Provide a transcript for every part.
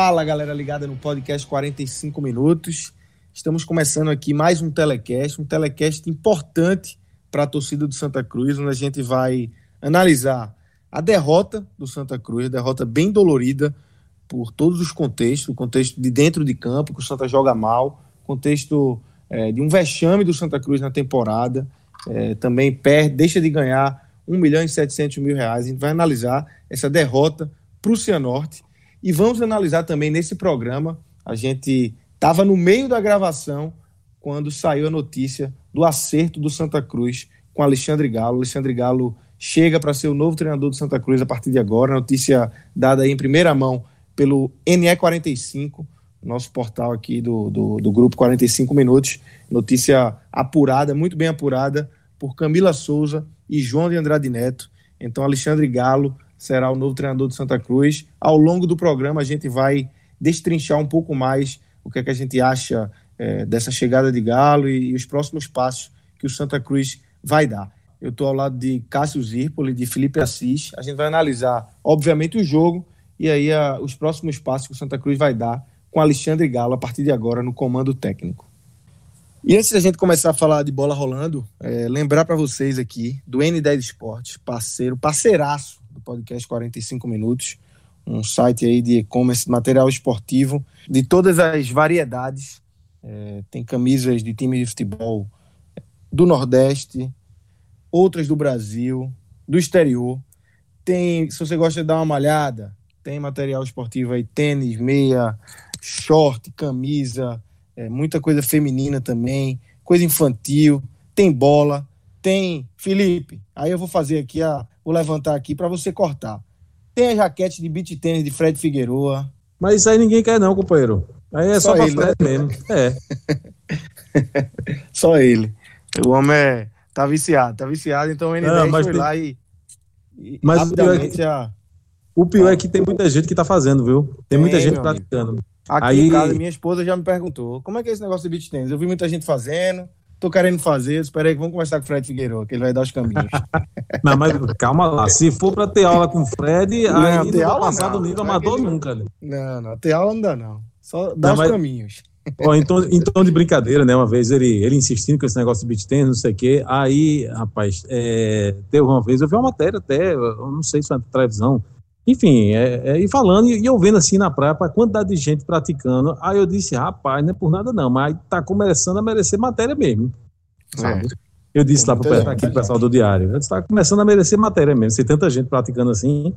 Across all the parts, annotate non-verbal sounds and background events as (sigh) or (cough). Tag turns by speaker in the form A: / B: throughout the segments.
A: Fala galera ligada no podcast 45 minutos. Estamos começando aqui mais um telecast, um telecast importante para a torcida do Santa Cruz, onde a gente vai analisar a derrota do Santa Cruz, derrota bem dolorida por todos os contextos, o contexto de dentro de campo, que o Santa joga mal, contexto é, de um vexame do Santa Cruz na temporada, é, também perde, deixa de ganhar 1 milhão e 700 mil reais. A gente vai analisar essa derrota para o Cianorte e vamos analisar também nesse programa. A gente estava no meio da gravação quando saiu a notícia do acerto do Santa Cruz com Alexandre Galo. Alexandre Galo chega para ser o novo treinador do Santa Cruz a partir de agora. Notícia dada em primeira mão pelo NE45, nosso portal aqui do, do, do grupo 45 Minutos. Notícia apurada, muito bem apurada, por Camila Souza e João de Andrade Neto. Então, Alexandre Galo será o novo treinador do Santa Cruz. Ao longo do programa, a gente vai destrinchar um pouco mais o que, é que a gente acha é, dessa chegada de Galo e, e, os próximos passos que o Santa Cruz vai dar. Eu estou ao lado de Cássio Zirpoli, de Felipe Assis. A gente vai analisar, obviamente, o jogo e aí a, os próximos passos que o Santa Cruz vai dar com Alexandre Galo a partir de agora no comando técnico. E antes da gente começar a falar de bola rolando, é, lembrar para vocês aqui do N10 Esportes, parceiro, parceiraço do podcast 45 Minutos, um site aí de e-commerce, material esportivo de todas as variedades. É, tem camisas de times de futebol do Nordeste, outras do Brasil, do exterior. Tem, se você gosta de dar uma malhada, tem material esportivo aí, tênis, meia, short, camisa, é, muita coisa feminina também, coisa infantil, tem bola, tem Felipe. Aí eu vou fazer aqui a, vou levantar aqui para você cortar. Tem a jaquete de beat tênis de Fred Figueroa.
B: Mas isso aí ninguém quer não, companheiro. Aí é só, só ele, né? mesmo. É. (laughs)
A: só ele. O homem é, tá viciado, tá viciado, então o N10 não, foi tem... lá e,
B: e mas o pior, é que, a... o pior é que tem muita gente que tá fazendo, viu? Tem muita gente praticando.
A: Aqui Aí... em casa, minha esposa já me perguntou, como é que é esse negócio de beat tênis? Eu vi muita gente fazendo, tô querendo fazer, espera aí que vamos conversar com o Fred Figueiredo, que ele vai dar os caminhos. (laughs)
B: não, mas calma lá, se for para ter aula com o Fred, não, aí ter não aula passar do nível amador nunca, né?
A: Não, não, ter aula não dá não, só dá não, os mas... caminhos.
B: Ó, então, então, de brincadeira, né? Uma vez ele, ele insistindo com esse negócio de beat não sei o quê. Aí, rapaz, é, teve uma vez, eu vi uma matéria até, eu não sei se foi na televisão, enfim, é, é, e falando, e, eu vendo assim na praia, a quantidade de gente praticando, aí eu disse, rapaz, não é por nada não, mas tá começando a merecer matéria mesmo, sabe? É. Eu disse lá pro, aqui pro pessoal do Diário, está começando a merecer matéria mesmo, se tanta gente praticando assim.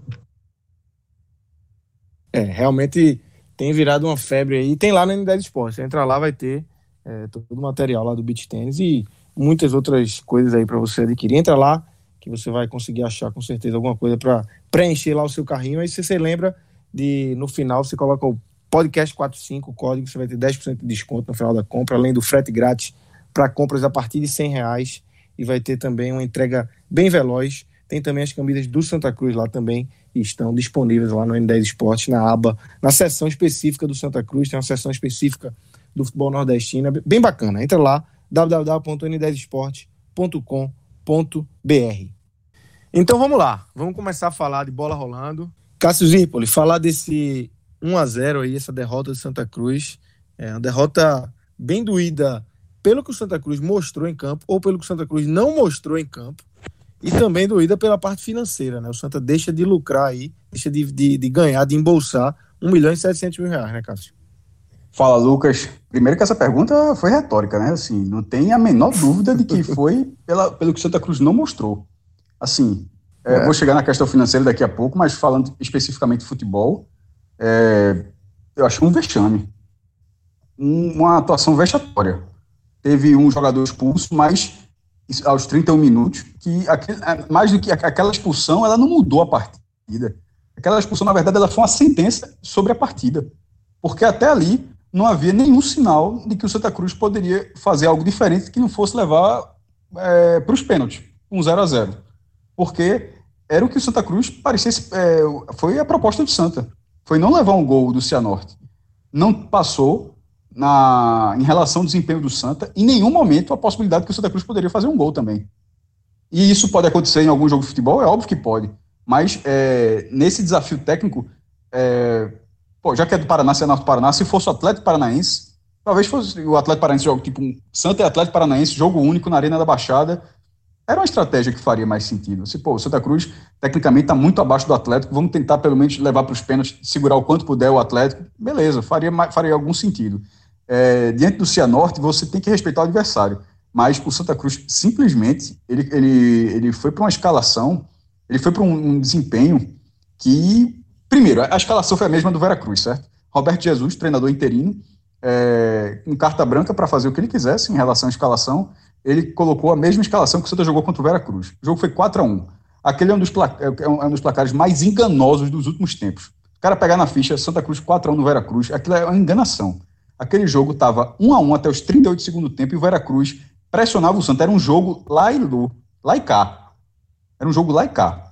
A: É, realmente tem virado uma febre aí, tem lá no N10 Esporte, você entra lá, vai ter é, todo o material lá do beach tênis e muitas outras coisas aí para você adquirir. Entra lá, que você vai conseguir achar com certeza alguma coisa para preencher lá o seu carrinho. Aí se você lembra de no final você coloca o podcast 45, o código, você vai ter 10% de desconto no final da compra, além do frete grátis para compras a partir de 100 reais e vai ter também uma entrega bem veloz. Tem também as camisas do Santa Cruz lá também estão disponíveis lá no N10 Esportes, na aba, na seção específica do Santa Cruz, tem uma seção específica do futebol nordestino, é bem bacana. Entra lá, www.n10esporte.com br Então vamos lá, vamos começar a falar de bola rolando. Cássio Zirpoli, falar desse 1 a 0 aí, essa derrota de Santa Cruz. É uma derrota bem doída pelo que o Santa Cruz mostrou em campo ou pelo que o Santa Cruz não mostrou em campo. E também doída pela parte financeira, né? O Santa deixa de lucrar aí, deixa de, de, de ganhar, de embolsar 1 milhão e 700 mil reais, né, Cássio?
C: Fala, Lucas. Primeiro que essa pergunta foi retórica, né? Assim, não tem a menor dúvida de que (laughs) foi pela, pelo que Santa Cruz não mostrou. Assim, É, é. Vou chegar na questão financeira daqui a pouco, mas falando especificamente de futebol, é, eu acho um vexame. Um, uma atuação vexatória. Teve um jogador expulso, mas aos 31 minutos, que aquele, mais do que aquela expulsão, ela não mudou a partida. Aquela expulsão, na verdade, ela foi uma sentença sobre a partida. Porque até ali não havia nenhum sinal de que o Santa Cruz poderia fazer algo diferente que não fosse levar é, para os pênaltis, um 0 a 0 Porque era o que o Santa Cruz parecia. É, foi a proposta do Santa. Foi não levar um gol do Cianorte. Não passou na, em relação ao desempenho do Santa, em nenhum momento a possibilidade que o Santa Cruz poderia fazer um gol também. E isso pode acontecer em algum jogo de futebol? É óbvio que pode. Mas é, nesse desafio técnico, é, pô, já que é do Paraná, se é do Paraná, se fosse o Atlético Paranaense, talvez fosse o Atlético Paranaense jogo tipo um Santa e Atlético Paranaense, jogo único na Arena da Baixada, era uma estratégia que faria mais sentido. Se, pô, o Santa Cruz, tecnicamente, está muito abaixo do Atlético, vamos tentar pelo menos levar para os pênaltis, segurar o quanto puder o Atlético, beleza, faria, faria algum sentido. É, diante do Cianorte, você tem que respeitar o adversário. Mas o Santa Cruz, simplesmente, ele, ele, ele foi para uma escalação, ele foi para um, um desempenho que Primeiro, a escalação foi a mesma do Veracruz, certo? Roberto Jesus, treinador interino, é, com carta branca para fazer o que ele quisesse em relação à escalação. Ele colocou a mesma escalação que o Santa jogou contra o Veracruz. O jogo foi 4 a 1 Aquele é um dos, é, é um dos placares mais enganosos dos últimos tempos. O cara pegar na ficha Santa Cruz 4 a 1 no Veracruz, aquilo é uma enganação. Aquele jogo estava 1 a 1 até os 38 do tempo e o Veracruz pressionava o Santa. Era um jogo lá e, lá e cá. Era um jogo lá e cá.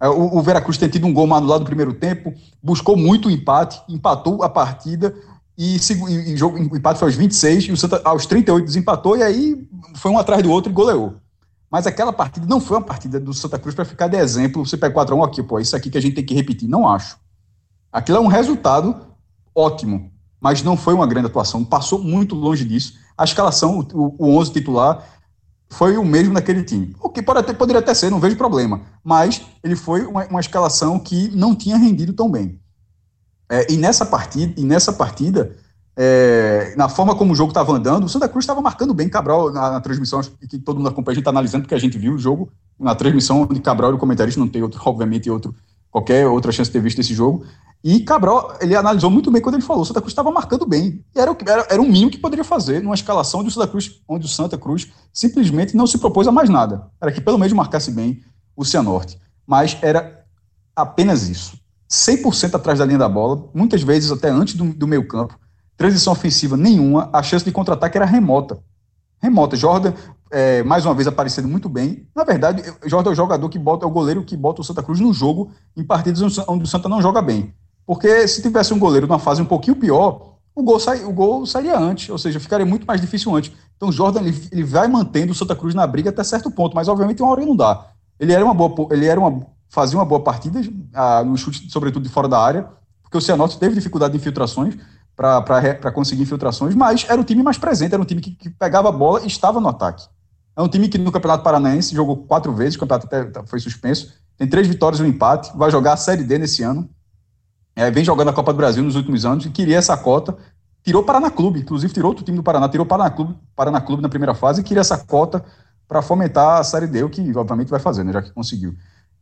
C: É, o, o Veracruz tem tido um gol anulado no primeiro tempo, buscou muito o empate, empatou a partida e, e, e jogo, o empate foi aos 26 e o Santa aos 38 desempatou e aí foi um atrás do outro e goleou. Mas aquela partida não foi uma partida do Santa Cruz para ficar de exemplo. Você pega 4 a 1 aqui, pô, isso aqui que a gente tem que repetir. Não acho. Aquilo é um resultado ótimo, mas não foi uma grande atuação. Passou muito longe disso. A escalação, o, o 11 titular, foi o mesmo naquele time. O que pode até, poderia até ser, não vejo problema. Mas ele foi uma, uma escalação que não tinha rendido tão bem. É, e nessa partida, e nessa partida é, na forma como o jogo estava andando, o Santa Cruz estava marcando bem Cabral na, na transmissão, que todo mundo acompanha, a gente está analisando, porque a gente viu o jogo na transmissão de Cabral e o comentarista, não tem outro, obviamente, outro, qualquer outra chance de ter visto esse jogo. E Cabral, ele analisou muito bem quando ele falou: o Santa Cruz estava marcando bem. E era, era, era o mínimo que poderia fazer numa escalação onde o Santa Cruz, onde o Santa Cruz simplesmente não se propôs a mais nada. Era que pelo menos marcasse bem o Cianorte. Mas era apenas isso. 100% atrás da linha da bola, muitas vezes até antes do, do meio campo. Transição ofensiva nenhuma, a chance de contra-ataque era remota. Remota. Jordan, é, mais uma vez, aparecendo muito bem. Na verdade, Jordan é o jogador que bota, é o goleiro que bota o Santa Cruz no jogo em partidas onde o Santa não joga bem. Porque se tivesse um goleiro numa fase um pouquinho pior, o gol, sai, o gol sairia antes, ou seja, ficaria muito mais difícil antes. Então o Jordan ele, ele vai mantendo o Santa Cruz na briga até certo ponto, mas obviamente uma hora não dá. Ele era uma boa, ele era uma fazia uma boa partida ah, no chute, sobretudo de fora da área, porque o Cianorte teve dificuldade de infiltrações para conseguir infiltrações, mas era o time mais presente, era um time que, que, pegava a bola e estava no ataque. É um time que no Campeonato Paranaense jogou quatro vezes, o campeonato até foi suspenso, tem três vitórias e um empate, vai jogar a Série D nesse ano, é, vem jogando a Copa do Brasil nos últimos anos e queria essa cota. Tirou Paraná Clube, inclusive tirou outro time do Paraná, tirou Paraná Clube, Paraná Clube na primeira fase e queria essa cota para fomentar a Série D, o que obviamente vai fazer, né, já que conseguiu.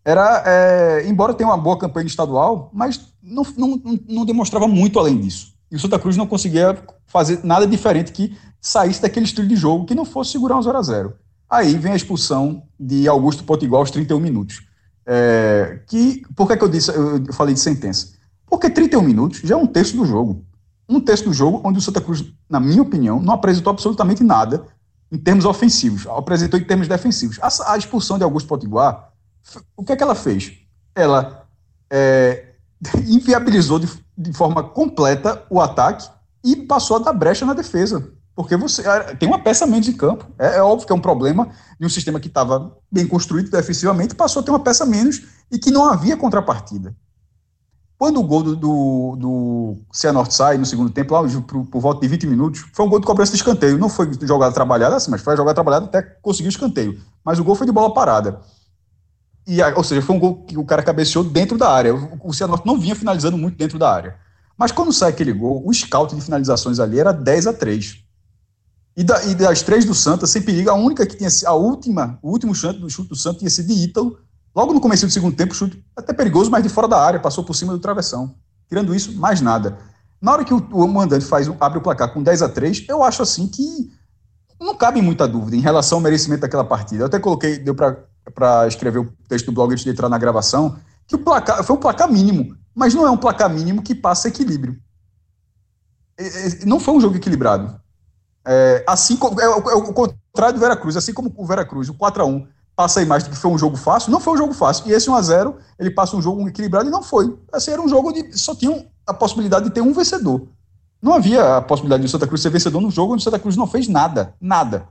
C: Era, é, embora tenha uma boa campanha estadual, mas não, não, não demonstrava muito além disso. E o Santa Cruz não conseguia fazer nada diferente que saísse daquele estilo de jogo que não fosse segurar um 0 a 0 Aí vem a expulsão de Augusto Potigual aos 31 minutos. É, que, por que, que eu, disse, eu falei de sentença? Porque 31 minutos já é um terço do jogo. Um terço do jogo onde o Santa Cruz, na minha opinião, não apresentou absolutamente nada em termos ofensivos, apresentou em termos defensivos. A, a expulsão de Augusto Potiguar, o que é que ela fez? Ela é, (laughs) inviabilizou de, de forma completa o ataque e passou a dar brecha na defesa. Porque você tem uma peça menos em campo. É, é, óbvio que é um problema de um sistema que estava bem construído defensivamente, passou a ter uma peça menos e que não havia contrapartida. Quando o gol do, do, do Cianorte sai no segundo tempo, lá por, por volta de 20 minutos, foi um gol de cobrança de escanteio. Não foi jogada trabalhada assim, mas foi jogada trabalhada até conseguir o escanteio. Mas o gol foi de bola parada. E, ou seja, foi um gol que o cara cabeceou dentro da área. O, Cianorte não vinha finalizando muito dentro da área. Mas quando sai aquele gol, o scout de finalizações ali era 10 a 3. E, da, e das três do Santa, sem perigo, a única que tinha a última, o último chute do chute do Santa tinha sido de Ítalo, Logo no começo do segundo tempo, chute até perigoso, mas de fora da área, passou por cima do travessão. Tirando isso, mais nada. Na hora que o, o mandante faz, abre o placar com 10 a 3 eu acho assim que não cabe muita dúvida em relação ao merecimento daquela partida. Eu até coloquei, deu para escrever o texto do blog antes de entrar na gravação, que o placar foi um placar mínimo, mas não é um placar mínimo que passa equilíbrio. Não foi um jogo equilibrado. É, assim como, é, é, o contrário do Veracruz, assim como o Veracruz, o 4 a 1 passa a imagem de que foi um jogo fácil, não foi um jogo fácil. E esse 1 a 0 ele passa um jogo equilibrado e não foi. Assim, era um jogo de só tinha a possibilidade de ter um vencedor. Não havia a possibilidade de Santa Cruz ser vencedor no jogo onde Santa Cruz não fez nada, nada.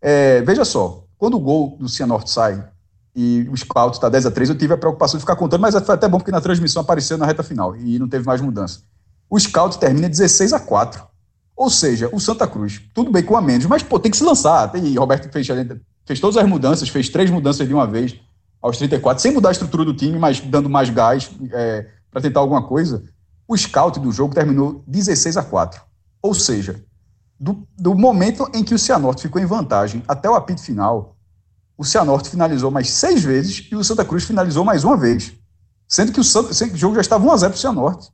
C: É, veja só, quando o gol do Cianorte sai e o scout está 10 a 3 eu tive a preocupação de ficar contando, mas foi até bom porque na transmissão apareceu na reta final e não teve mais mudança. O scout termina 16 a 4 Ou seja, o Santa Cruz, tudo bem com a menos, mas pô, tem que se lançar. Tem Roberto fez fez todas as mudanças, fez três mudanças de uma vez aos 34, sem mudar a estrutura do time, mas dando mais gás é, para tentar alguma coisa. O scout do jogo terminou 16 a 4. Ou seja, do, do momento em que o Cianorte ficou em vantagem até o apito final, o Cianorte finalizou mais seis vezes e o Santa Cruz finalizou mais uma vez. Sendo que o, Santa, sendo que o jogo já estava 1x0 para o Cianorte.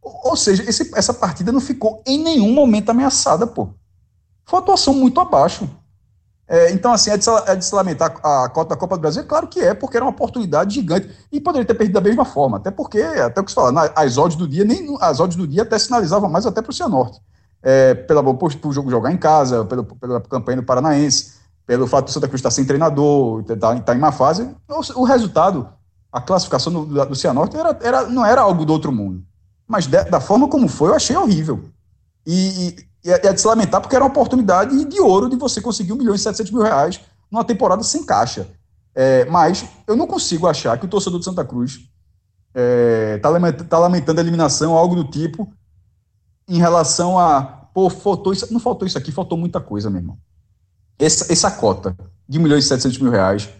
C: Ou, ou seja, esse, essa partida não ficou em nenhum momento ameaçada, pô. Foi uma atuação muito abaixo. É, então, assim, é de, é de, se lamentar a cota da Copa do Brasil? Claro que é, porque era uma oportunidade gigante. E poderia ter perdido da mesma forma, até porque, até o que você fala, as odds do dia, nem as odds do dia até sinalizavam mais até para o Cianorte. É, pela por, por jogo jogar em casa, pelo, pela campanha do Paranaense, pelo fato do Santa Cruz estar sem treinador, estar tá, tá em má fase. O, o, resultado, a classificação do, do Cianorte era, era, não era algo do outro mundo. Mas de, da forma como foi, eu achei horrível. E, e é, é de se lamentar porque era uma oportunidade de ouro de você conseguir 1 milhão e 700 mil reais numa temporada sem caixa. É, mas eu não consigo achar que o torcedor de Santa Cruz está é, tá lamentando, tá lamentando a eliminação, algo do tipo, em relação a, pô, faltou isso, não faltou isso aqui, faltou muita coisa, meu irmão. Essa, essa cota de 1 milhão e 700 mil reais,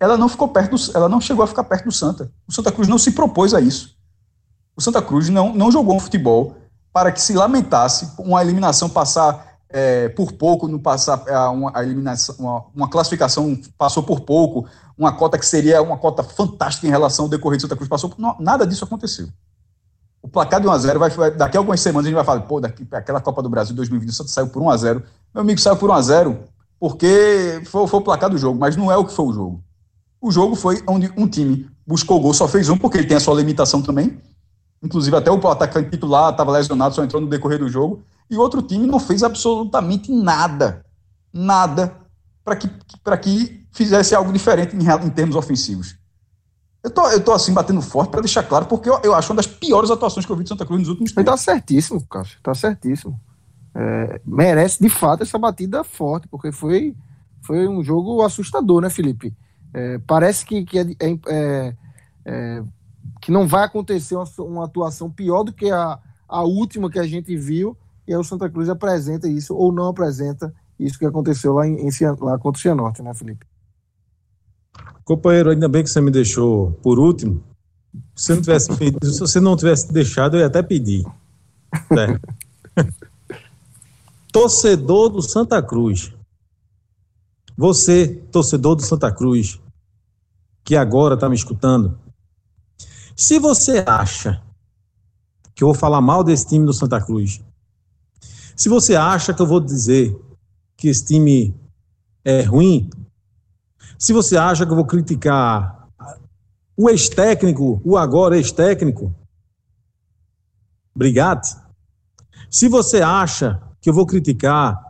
C: ela não ficou perto, do, ela não chegou a ficar perto do Santa. O Santa Cruz não se propôs a isso. O Santa Cruz não, não jogou um futebol para que se lamentasse uma eliminação passar é, por pouco, não passar é, uma, a eliminação, uma, uma, classificação passou por pouco, uma cota que seria uma cota fantástica em relação ao decorrer de Santa Cruz passou, não, nada disso aconteceu. O placar de 1x0 vai, vai, daqui a algumas semanas a gente vai falar, pô, daqui, aquela Copa do Brasil 2020 Santa saiu por 1x0. Meu amigo saiu por 1x0 porque foi, foi o placar do jogo, mas não é o que foi o jogo. O jogo foi onde um time buscou o gol, só fez um, porque ele tem a sua limitação também, Inclusive, até o atacante titular estava lesionado, só entrou no decorrer do jogo. E o outro time não fez absolutamente nada. Nada para que, que fizesse algo diferente em, em termos ofensivos. Eu tô, eu tô assim batendo forte para deixar claro, porque eu, eu, acho uma das piores atuações que eu vi de Santa Cruz nos últimos
A: tempos. Tá certíssimo, Cássio. Tá certíssimo. É, merece de fato essa batida forte, porque foi, foi um jogo assustador, né, Felipe? É, parece que, que é, é, é que não vai acontecer uma, uma, atuação pior do que a, a última que a gente viu, e aí o Santa Cruz apresenta isso ou não apresenta isso que aconteceu lá, em, em lá contra o Cianorte, né, Felipe?
B: Companheiro, ainda bem que você me deixou por último. Se não tivesse, (laughs) se você não tivesse deixado, eu ia até pedir. (laughs) Torcedor do Santa Cruz. Você, torcedor do Santa Cruz, que agora está me escutando, se você acha que eu vou falar mal desse time do Santa Cruz, se você acha que eu vou dizer que esse time é ruim, se você acha que eu vou criticar o ex-técnico, o agora ex-técnico, Brigatti, se você acha que eu vou criticar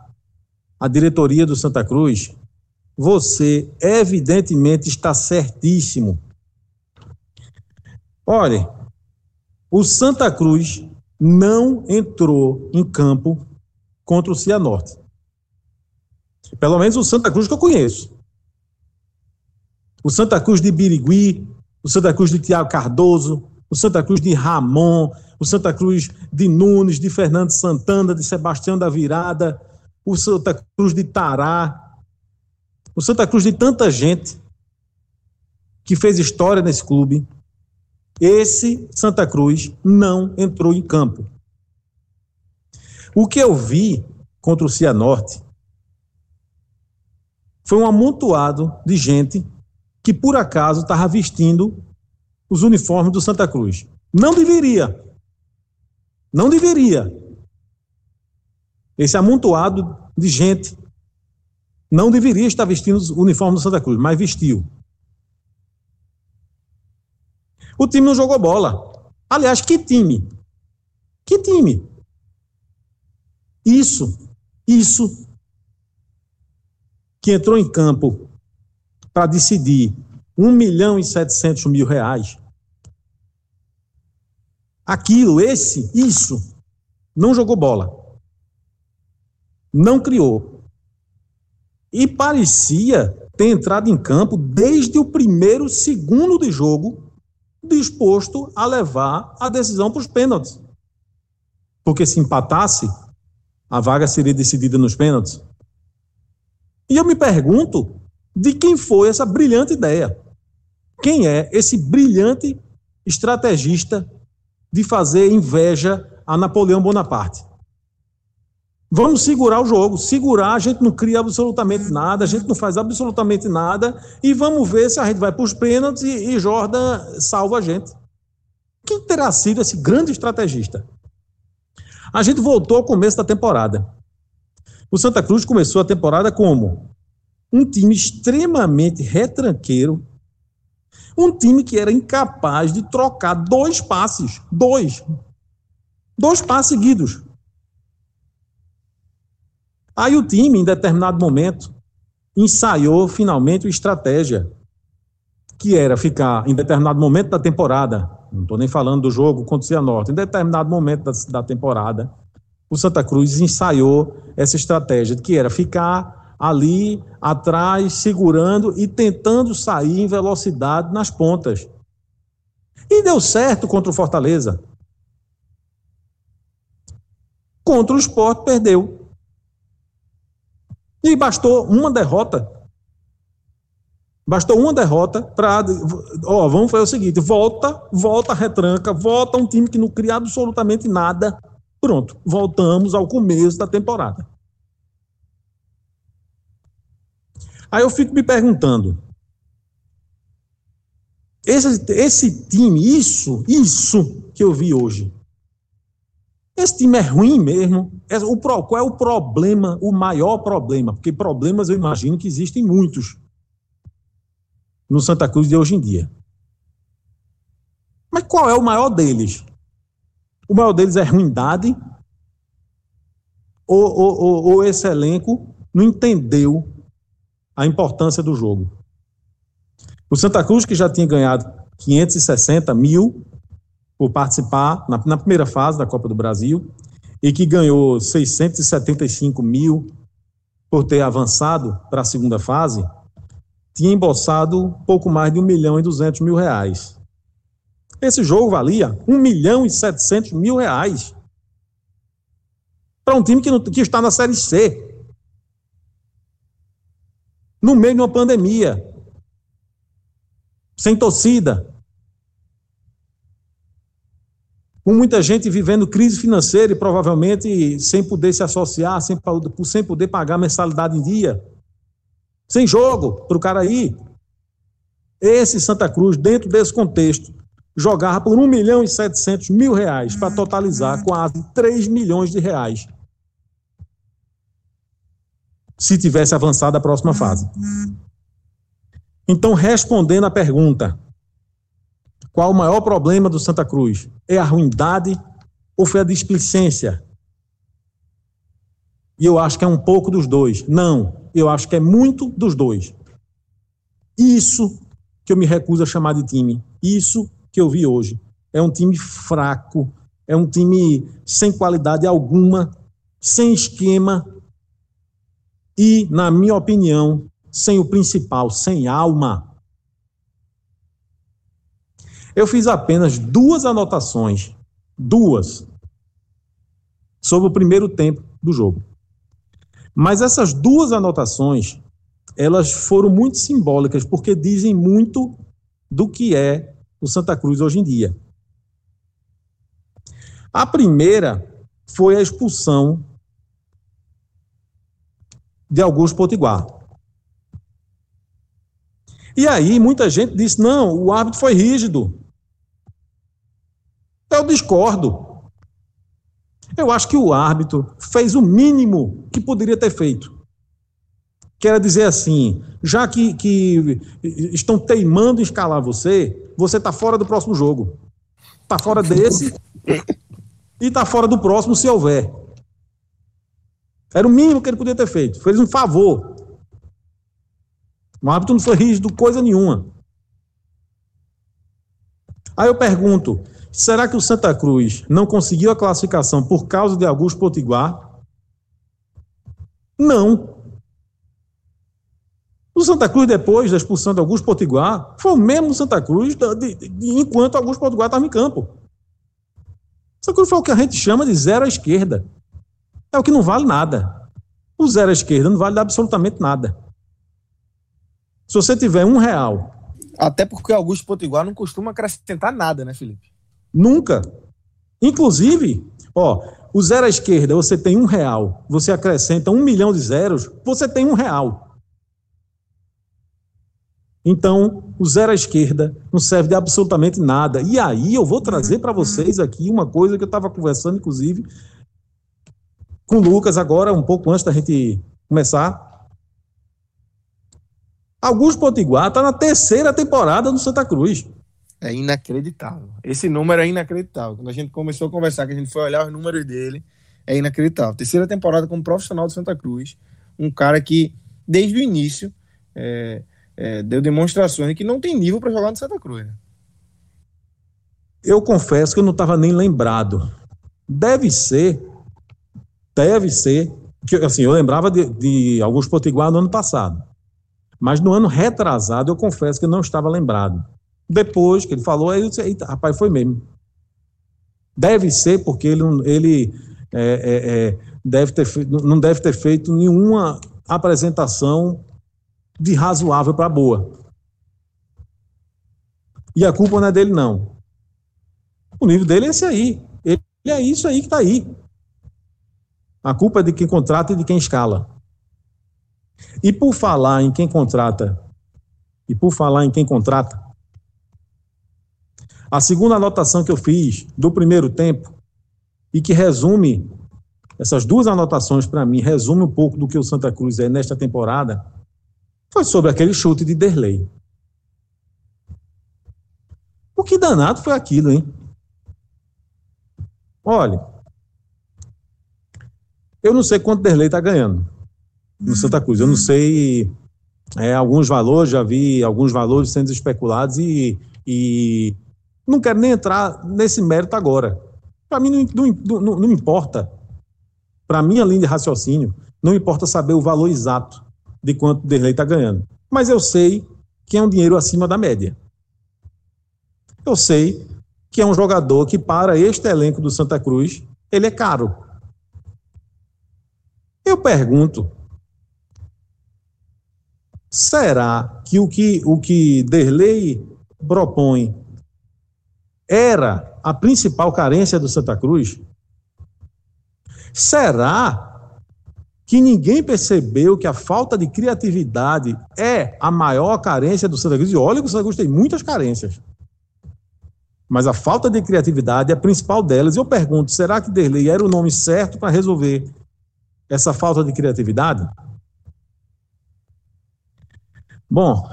B: a diretoria do Santa Cruz, você evidentemente está certíssimo Olha, o Santa Cruz não entrou em campo contra o Cianorte. Pelo menos o Santa Cruz que eu conheço. O Santa Cruz de Birigui, o Santa Cruz de Tiago Cardoso, o Santa Cruz de Ramon, o Santa Cruz de Nunes, de Fernando Santana, de Sebastião da Virada, o Santa Cruz de Tará, o Santa Cruz de tanta gente que fez história nesse clube, esse Santa Cruz não entrou em campo. O que eu vi contra o Cianorte foi um amontoado de gente que por acaso estava vestindo os uniformes do Santa Cruz. Não deveria. Não deveria. Esse amontoado de gente não deveria estar vestindo os uniformes do Santa Cruz, mas vestiu. O time não jogou bola. Aliás, que time? Que time? Isso, isso que entrou em campo para decidir 1 milhão e 700 mil reais. Aquilo, esse, isso, não jogou bola. Não criou. E parecia ter entrado em campo desde o primeiro segundo de jogo, disposto a levar a decisão para os pênaltis. Porque se empatasse, a vaga seria decidida nos pênaltis. E eu me pergunto de quem foi essa brilhante ideia. Quem é esse brilhante estrategista de fazer inveja a Napoleão Bonaparte? Vamos segurar o jogo. Segurar, a gente não cria absolutamente nada, a gente não faz absolutamente nada e vamos ver se a gente vai para os pênaltis e, e Jordan salva a gente. Quem terá sido esse grande estrategista? A gente voltou ao começo da temporada. O Santa Cruz começou a temporada como? Um time extremamente retranqueiro, um time que era incapaz de trocar dois passes, dois, dois passes seguidos. Aí o time, em determinado momento, ensaiou finalmente uma estratégia, que era ficar, em determinado momento da temporada, não estou nem falando do jogo contra o Cianorte, em determinado momento da, da temporada, o Santa Cruz ensaiou essa estratégia, que era ficar ali atrás, segurando e tentando sair em velocidade nas pontas. E deu certo contra o Fortaleza. Contra o Sport, perdeu. E bastou uma derrota. Bastou uma derrota para. Ó, vamos fazer o seguinte: volta, volta, retranca, volta um time que não cria absolutamente nada. Pronto, voltamos ao começo da temporada. Aí eu fico me perguntando: esse, esse time, isso, isso que eu vi hoje, esse time é ruim mesmo. É, o, qual é o problema, o maior problema? Porque problemas eu imagino que existem muitos no Santa Cruz de hoje em dia. Mas qual é o maior deles? O maior deles é ruindade? Ou, ou, ou, ou esse elenco não entendeu a importância do jogo? O Santa Cruz, que já tinha ganhado 560 mil por participar na, na, primeira fase da Copa do Brasil e que ganhou 675 mil por ter avançado para a segunda fase, tinha embolsado pouco mais de 1 milhão e 200 mil reais. Esse jogo valia 1 milhão e 700 mil reais para um time que, não, que está na Série C. No meio de uma pandemia, sem torcida, com muita gente vivendo crise financeira e provavelmente sem poder se associar, sem, sem poder pagar mensalidade em dia, sem jogo para o cara ir. Esse Santa Cruz, dentro desse contexto, jogava por 1 milhão e 700 mil reais para totalizar quase 3 milhões de reais. Se tivesse avançado a próxima fase. Então, respondendo à pergunta, qual o maior problema do Santa Cruz? É a ruindade ou foi a displicência? E eu acho que é um pouco dos dois. Não, eu acho que é muito dos dois. Isso que eu me recuso a chamar de time. Isso que eu vi hoje. É um time fraco, é um time sem qualidade alguma, sem esquema e, na minha opinião, sem o principal, sem alma. Eu fiz apenas duas anotações, duas, sobre o primeiro tempo do jogo. Mas essas duas anotações, elas foram muito simbólicas, porque dizem muito do que é o Santa Cruz hoje em dia. A primeira foi a expulsão de Augusto Potiguar. E aí muita gente disse: não, o árbitro foi rígido. Eu discordo. Eu acho que o árbitro fez o mínimo que poderia ter feito. Quer dizer assim, já que, que estão teimando em escalar você, você está fora do próximo jogo. Está fora desse e está fora do próximo se houver. Era o mínimo que ele podia ter feito. Fez um favor. O árbitro não foi rígido, coisa nenhuma. Aí eu pergunto: será que o Santa Cruz não conseguiu a classificação por causa de Augusto Potiguar? Não. O Santa Cruz, depois da expulsão de Augusto Potiguar, foi o mesmo Santa Cruz de, de, de, enquanto Augusto Potiguar estava em campo. O Santa Cruz foi o que a gente chama de zero à esquerda. É o que não vale nada. O zero à esquerda não vale absolutamente nada. Se você tiver um real.
A: Até porque Augusto Potiguar não costuma acrescentar nada, né, Felipe?
B: Nunca. Inclusive, ó, o zero à esquerda, você tem um real, você acrescenta um milhão de zeros, você tem um real. Então, o zero à esquerda não serve de absolutamente nada. E aí eu vou trazer para vocês aqui uma coisa que eu estava conversando, inclusive, com o Lucas agora, um pouco antes da gente começar. Augusto Potiguar está na terceira temporada no Santa Cruz.
A: É inacreditável. Esse número é inacreditável. Quando a gente começou a conversar, que a gente foi olhar os números dele, é inacreditável. Terceira temporada como profissional do Santa Cruz. Um cara que, desde o início, é, é, deu demonstrações de que não tem nível para jogar no Santa Cruz. Né?
B: Eu confesso que eu não estava nem lembrado. Deve ser deve ser, que assim, eu lembrava de, de alguns potiguar no ano passado, mas no ano retrasado eu confesso que não estava lembrado. Depois que ele falou, aí eu disse, Eita, rapaz, foi mesmo. Deve ser porque ele, ele é, é, é, deve ter, não deve ter feito nenhuma apresentação de razoável para boa. E a culpa não é dele, não. O nível dele é esse aí. Ele é isso aí que está aí. A culpa é de quem contrata e de quem escala. E por falar em quem contrata, e por falar em quem contrata, a segunda anotação que eu fiz do primeiro tempo, e que resume, essas duas anotações para mim, resume um pouco do que o Santa Cruz é nesta temporada, foi sobre aquele chute de Derlei. O que danado foi aquilo, hein? Olha, eu não sei quanto Derlei está ganhando no Santa Cruz. Eu não sei é, alguns valores, já vi alguns valores sendo especulados e, e não quero nem entrar nesse mérito agora. Para mim não, não, não, não importa. Para mim, linha de raciocínio, não importa saber o valor exato de quanto Derlei está ganhando. Mas eu sei que é um dinheiro acima da média. Eu sei que é um jogador que, para este elenco do Santa Cruz, ele é caro. Eu pergunto, será que o que, o que Derlei propõe era a principal carência do Santa Cruz? Será que ninguém percebeu que a falta de criatividade é a maior carência do Santa Cruz? E olha que o Santa Cruz tem muitas carências. Mas a falta de criatividade é a principal delas. E eu pergunto, será que Derlei era o nome certo para resolver essa falta de criatividade? Bom,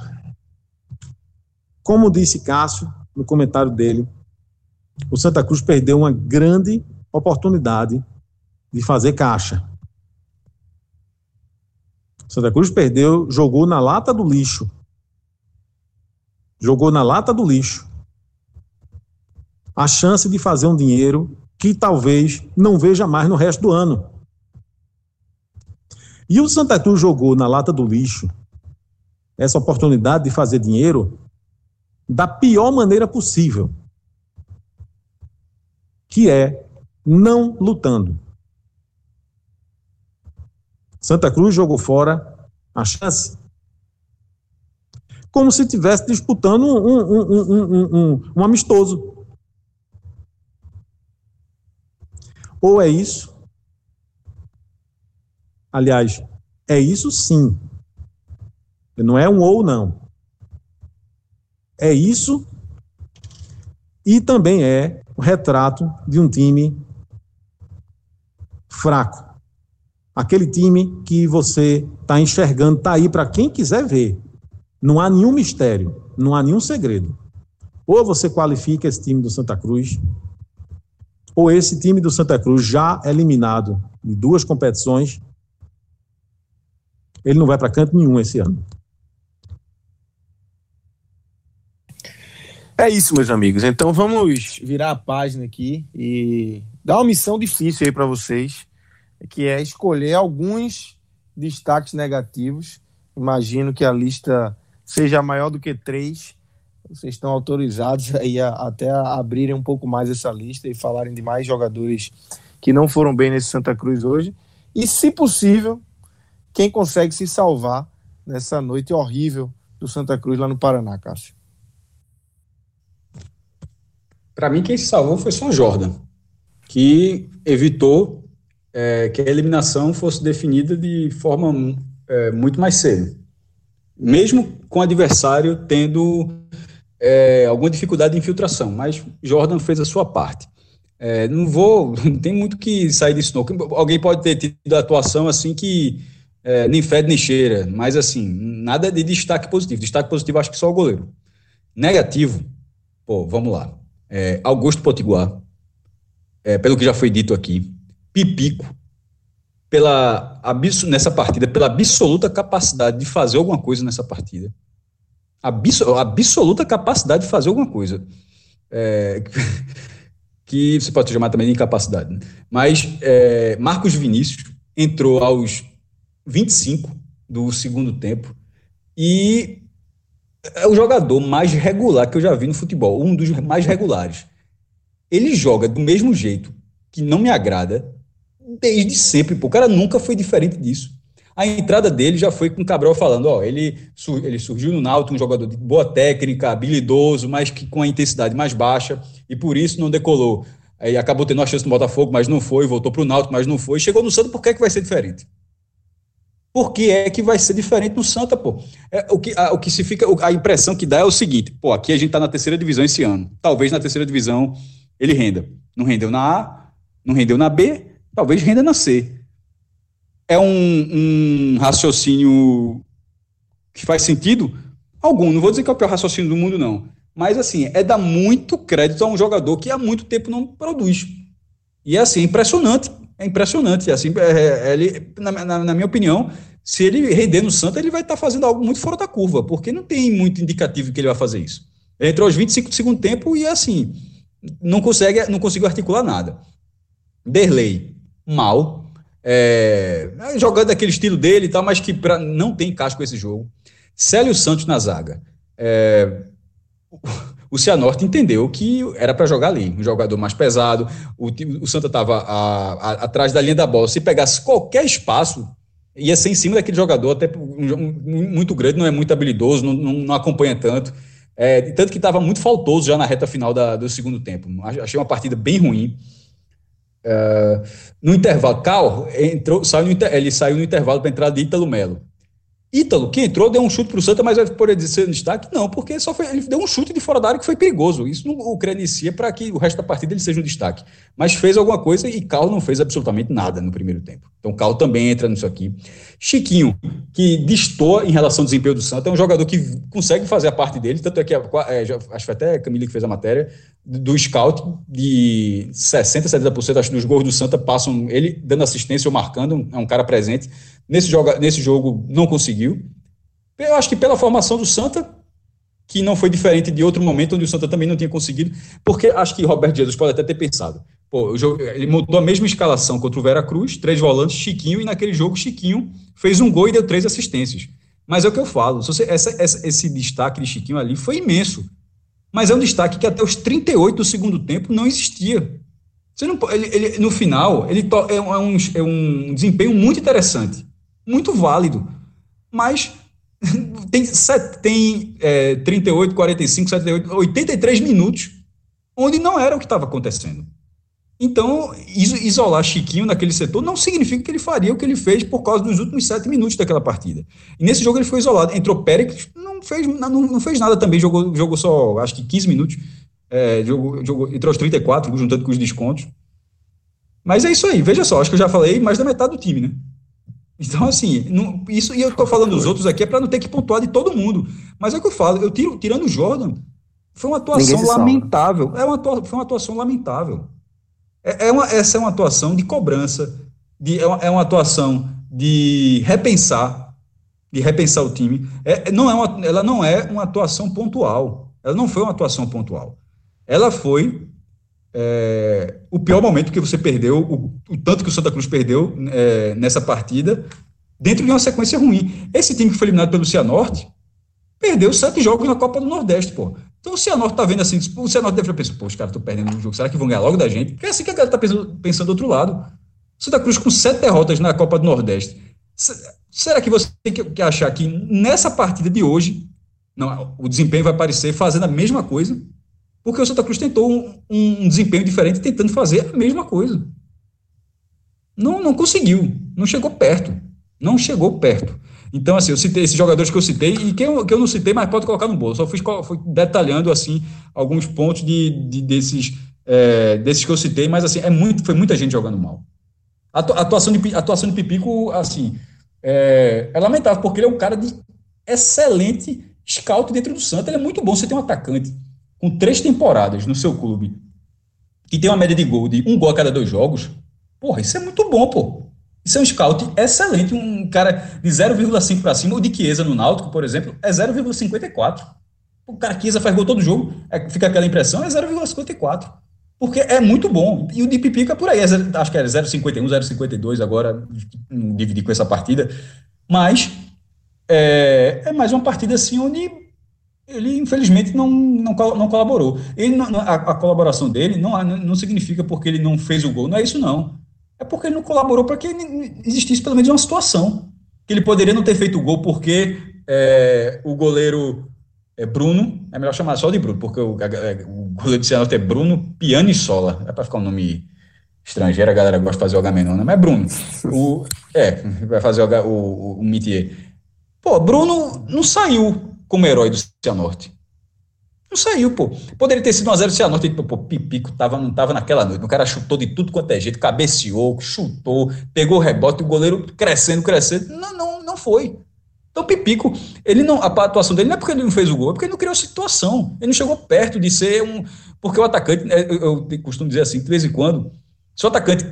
B: como disse Cássio no comentário dele, o Santa Cruz perdeu uma grande oportunidade de fazer caixa. Santa Cruz perdeu, jogou na lata do lixo. Jogou na lata do lixo. A chance de fazer um dinheiro que talvez não veja mais no resto do ano. E o Santa Cruz jogou na lata do lixo essa oportunidade de fazer dinheiro da pior maneira possível, que é não lutando. Santa Cruz jogou fora a chance como se estivesse disputando um, um, um, um, amistoso. Ou é isso, Aliás, é isso sim. Não é um ou não. É isso e também é o retrato de um time fraco. Aquele time que você está enxergando, está aí para quem quiser ver. Não há nenhum mistério, não há nenhum segredo. Ou você qualifica esse time do Santa Cruz, ou esse time do Santa Cruz já eliminado de duas competições, ele não vai para canto nenhum esse ano.
A: É isso, meus amigos. Então vamos virar a página aqui e dar uma missão difícil aí para vocês, que é escolher alguns destaques negativos. Imagino que a lista seja maior do que três. Vocês estão autorizados (laughs) aí a, até a abrirem um pouco mais essa lista e falarem de mais jogadores que não foram bem nesse Santa Cruz hoje. E, se possível, quem consegue se salvar nessa noite horrível do Santa Cruz lá no Paraná, Cássio.
C: Para mim, quem se salvou foi só Jordan, que evitou é, que a eliminação fosse definida de forma é, muito mais cedo. Mesmo com o adversário tendo é, alguma dificuldade de infiltração, mas Jordan fez a sua parte. É, não vou, (laughs) não tem muito que sair disso não. Alguém pode ter tido atuação assim que é, nem fede nem cheira, mas assim, nada de destaque positivo. Destaque positivo acho que só o goleiro. Negativo, pô, vamos lá é, Augusto Potiguar, é, pelo que já foi dito aqui, Pipico, pela nessa partida, pela absoluta capacidade de fazer alguma coisa nessa partida. Absol, absoluta capacidade de fazer alguma coisa. É, (laughs) que você pode chamar também de incapacidade. Né? Mas é, Marcos Vinícius entrou aos 25 do segundo tempo e é o jogador mais regular que eu já vi no futebol, um dos mais regulares. Ele joga do mesmo jeito, que não me agrada, desde sempre. Pô. O cara nunca foi diferente disso. A entrada dele já foi com o Cabral falando, ó, ele, ele surgiu no Náutico, um jogador de boa técnica, habilidoso, mas que com a intensidade mais baixa, e por isso não decolou. Aí acabou tendo uma chance no Botafogo, mas não foi, voltou para o Náutico, mas não foi. Chegou no Santos, por que, é que vai ser diferente? Por que é que vai ser diferente no Santa, pô? É, o, que, a, o que se fica, a impressão que dá é o seguinte: pô, aqui a gente está na terceira divisão esse ano. Talvez na terceira divisão ele renda. Não rendeu na A, não rendeu na B, talvez renda na C. É um, um raciocínio que faz sentido? Algum. Não vou dizer que é o pior raciocínio do mundo, não. Mas, assim, é dar muito crédito a um jogador que há muito tempo não produz. E, assim, é impressionante é impressionante. Assim, é, é, ele, na, na, na, minha opinião, se ele render no Santa, ele vai estar tá fazendo algo muito fora da curva, porque não tem muito indicativo que ele vai fazer isso. Ele entrou aos 25 do segundo tempo e assim, não consegue, não conseguiu articular nada. Derlei, mal. É, jogando daquele estilo dele e tal, mas que pra, não tem com esse jogo. Célio Santos na zaga. É, o Cianorte entendeu que era para jogar ali, um jogador mais pesado. O, o Santa estava atrás da linha da bola. Se pegasse qualquer espaço, ia ser em cima daquele jogador, até um, muito grande, não é muito habilidoso, não, não, não acompanha tanto. É, tanto que estava muito faltoso já na reta final da, do segundo tempo. Achei uma partida bem ruim. É, no intervalo, Cal entrou, saiu no, ele saiu no intervalo para entrar de Ítalo Melo. Ítalo, que entrou, deu um chute para o Santa, mas vai poder ser destaque? Não, porque só foi, ele deu um chute de fora da área que foi perigoso. Isso não o credencia para que o resto da partida ele seja um destaque. Mas fez alguma coisa e Carlos não fez absolutamente nada no primeiro tempo. Então Carlos também entra nisso aqui. Chiquinho, que distou em relação ao desempenho do Santa, é um jogador que consegue fazer a parte dele, tanto é que, é, já, acho que até a Camila que fez a matéria, do scout, de 60%, 70% acho, dos gols do Santa passam ele dando assistência ou marcando, é um cara presente. Nesse jogo, nesse jogo não conseguiu. Eu acho que pela formação do Santa, que não foi diferente de outro momento onde o Santa também não tinha conseguido, porque acho que Roberto Jesus pode até ter pensado. Pô, jogo, ele mudou a mesma escalação contra o Vera Cruz, três volantes, Chiquinho, e naquele jogo Chiquinho fez um gol e deu três assistências. Mas é o que eu falo, você, essa, essa, esse destaque de Chiquinho ali foi imenso. Mas é um destaque que até os 38 do segundo tempo não existia. Você não, ele, ele no final, ele to, é, um, é um desempenho muito interessante muito válido. Mas (laughs) tem, tem é, 38, 45, 78, 83 minutos onde não era o que estava acontecendo. Então, isolar Chiquinho naquele setor não significa que ele faria o que ele fez por causa dos últimos sete minutos daquela partida. E nesse jogo ele foi isolado. Entrou Pérez, não fez, não, não fez nada também, jogou, jogou só, acho que 15 minutos. É, jogou, jogou, entrou aos 34, juntando com os descontos. Mas é isso aí, veja só, acho que eu já falei mais da metade do time, né? Então, assim, não, isso, e eu tô falando dos outros aqui é para não ter que pontuar de todo mundo. Mas é o que eu falo, eu tiro, tirando o Jordan, foi uma atuação lamentável. É uma, foi uma atuação lamentável. É, é uma, essa é uma atuação de cobrança, de, é, uma, é uma atuação de repensar, de repensar o time. É, não é uma, ela não é uma atuação pontual. Ela não foi uma atuação pontual. Ela foi é, o pior momento que você perdeu, o, o, tanto que o Santa Cruz perdeu é, nessa partida, dentro de uma sequência ruim. Esse time que foi eliminado pelo Cianorte perdeu sete jogos na Copa do Nordeste, pô. Então o Cianorte tá vendo assim, o Cianorte deve pensar, pô, os caras estão perdendo um jogo, será que vão ganhar logo da gente? Porque é assim que a galera tá pensando, pensando do outro lado. Santa Cruz com sete derrotas na Copa do Nordeste. Será que você tem que achar que nessa partida de hoje, não, o desempenho vai aparecer fazendo a mesma coisa? Porque o Santa Cruz tentou um, um desempenho diferente tentando fazer a mesma coisa. Não, não conseguiu, não chegou perto. Não chegou perto. Então, assim, eu citei esses jogadores que eu citei e que eu, que eu não citei, mas pode colocar no bolso. Só fui, fui detalhando, assim, alguns pontos de, de desses, é, desses que eu citei, mas, assim, é muito, foi muita gente jogando mal. A atuação de, atuação de Pipico, assim, é, é, lamentável, porque ele é um cara de excelente scout dentro do Santos. Ele é muito bom. Você tem um atacante com três temporadas no seu clube que tem uma média de gol de um gol a cada dois jogos. Porra, isso é muito bom, pô. Isso é um scout excelente, um cara de 0,5 para cima. O de Chiesa no Náutico, por exemplo, é 0,54. O cara Chiesa faz gol todo jogo, é, fica aquela impressão, é 0,54. Porque é muito bom. E o de Pipica por aí, é, acho que era 0,51, 0,52 agora, dividir com essa partida. Mas é, é, mais uma partida assim onde ele infelizmente não, não, não colaborou. Ele, a, a colaboração dele não, não significa porque ele não fez o gol, não é isso não é porque ele não colaborou para que existisse pelo menos uma situação. Que ele poderia não ter feito o gol porque é, o goleiro é Bruno, é melhor chamar só de Bruno, porque o, é, o goleiro de Cianorte é Bruno Piani Sola. É para ficar um nome estrangeiro, a galera gosta de fazer o Agamenon, né? mas é Bruno. O, é, vai fazer o, o, o. Pô, Bruno não saiu como herói do Cianorte. Não saiu, pô. Poderia ter sido 1x0 se a nota, pô, Pipico tava, não tava naquela noite. O cara chutou de tudo quanto é jeito, cabeceou, chutou, pegou o rebote, o goleiro crescendo, crescendo. Não, não, não foi. Então, Pipico, ele não, a atuação dele não é porque ele não fez o gol, é porque ele não criou situação. Ele não chegou perto de ser um. Porque o atacante, né, eu, eu costumo dizer assim, de vez em quando, se o atacante.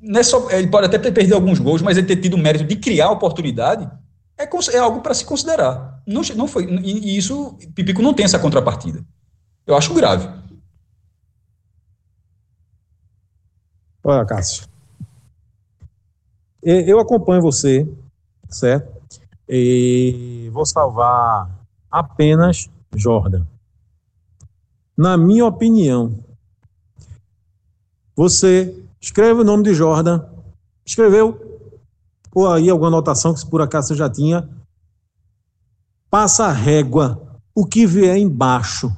C: Não é só, ele pode até ter perdido alguns gols, mas ele ter tido o mérito de criar oportunidade, é, é algo para se considerar. Não, não foi, e, isso, Pipico não tem essa contrapartida. Eu acho grave.
B: Olha, Cássio. Eu acompanho você, certo? E vou salvar apenas Jordan. Na minha opinião, você escreve o nome de Jordan, escreveu, ou aí alguma anotação que por acaso você já tinha, passa a régua, o que vier embaixo,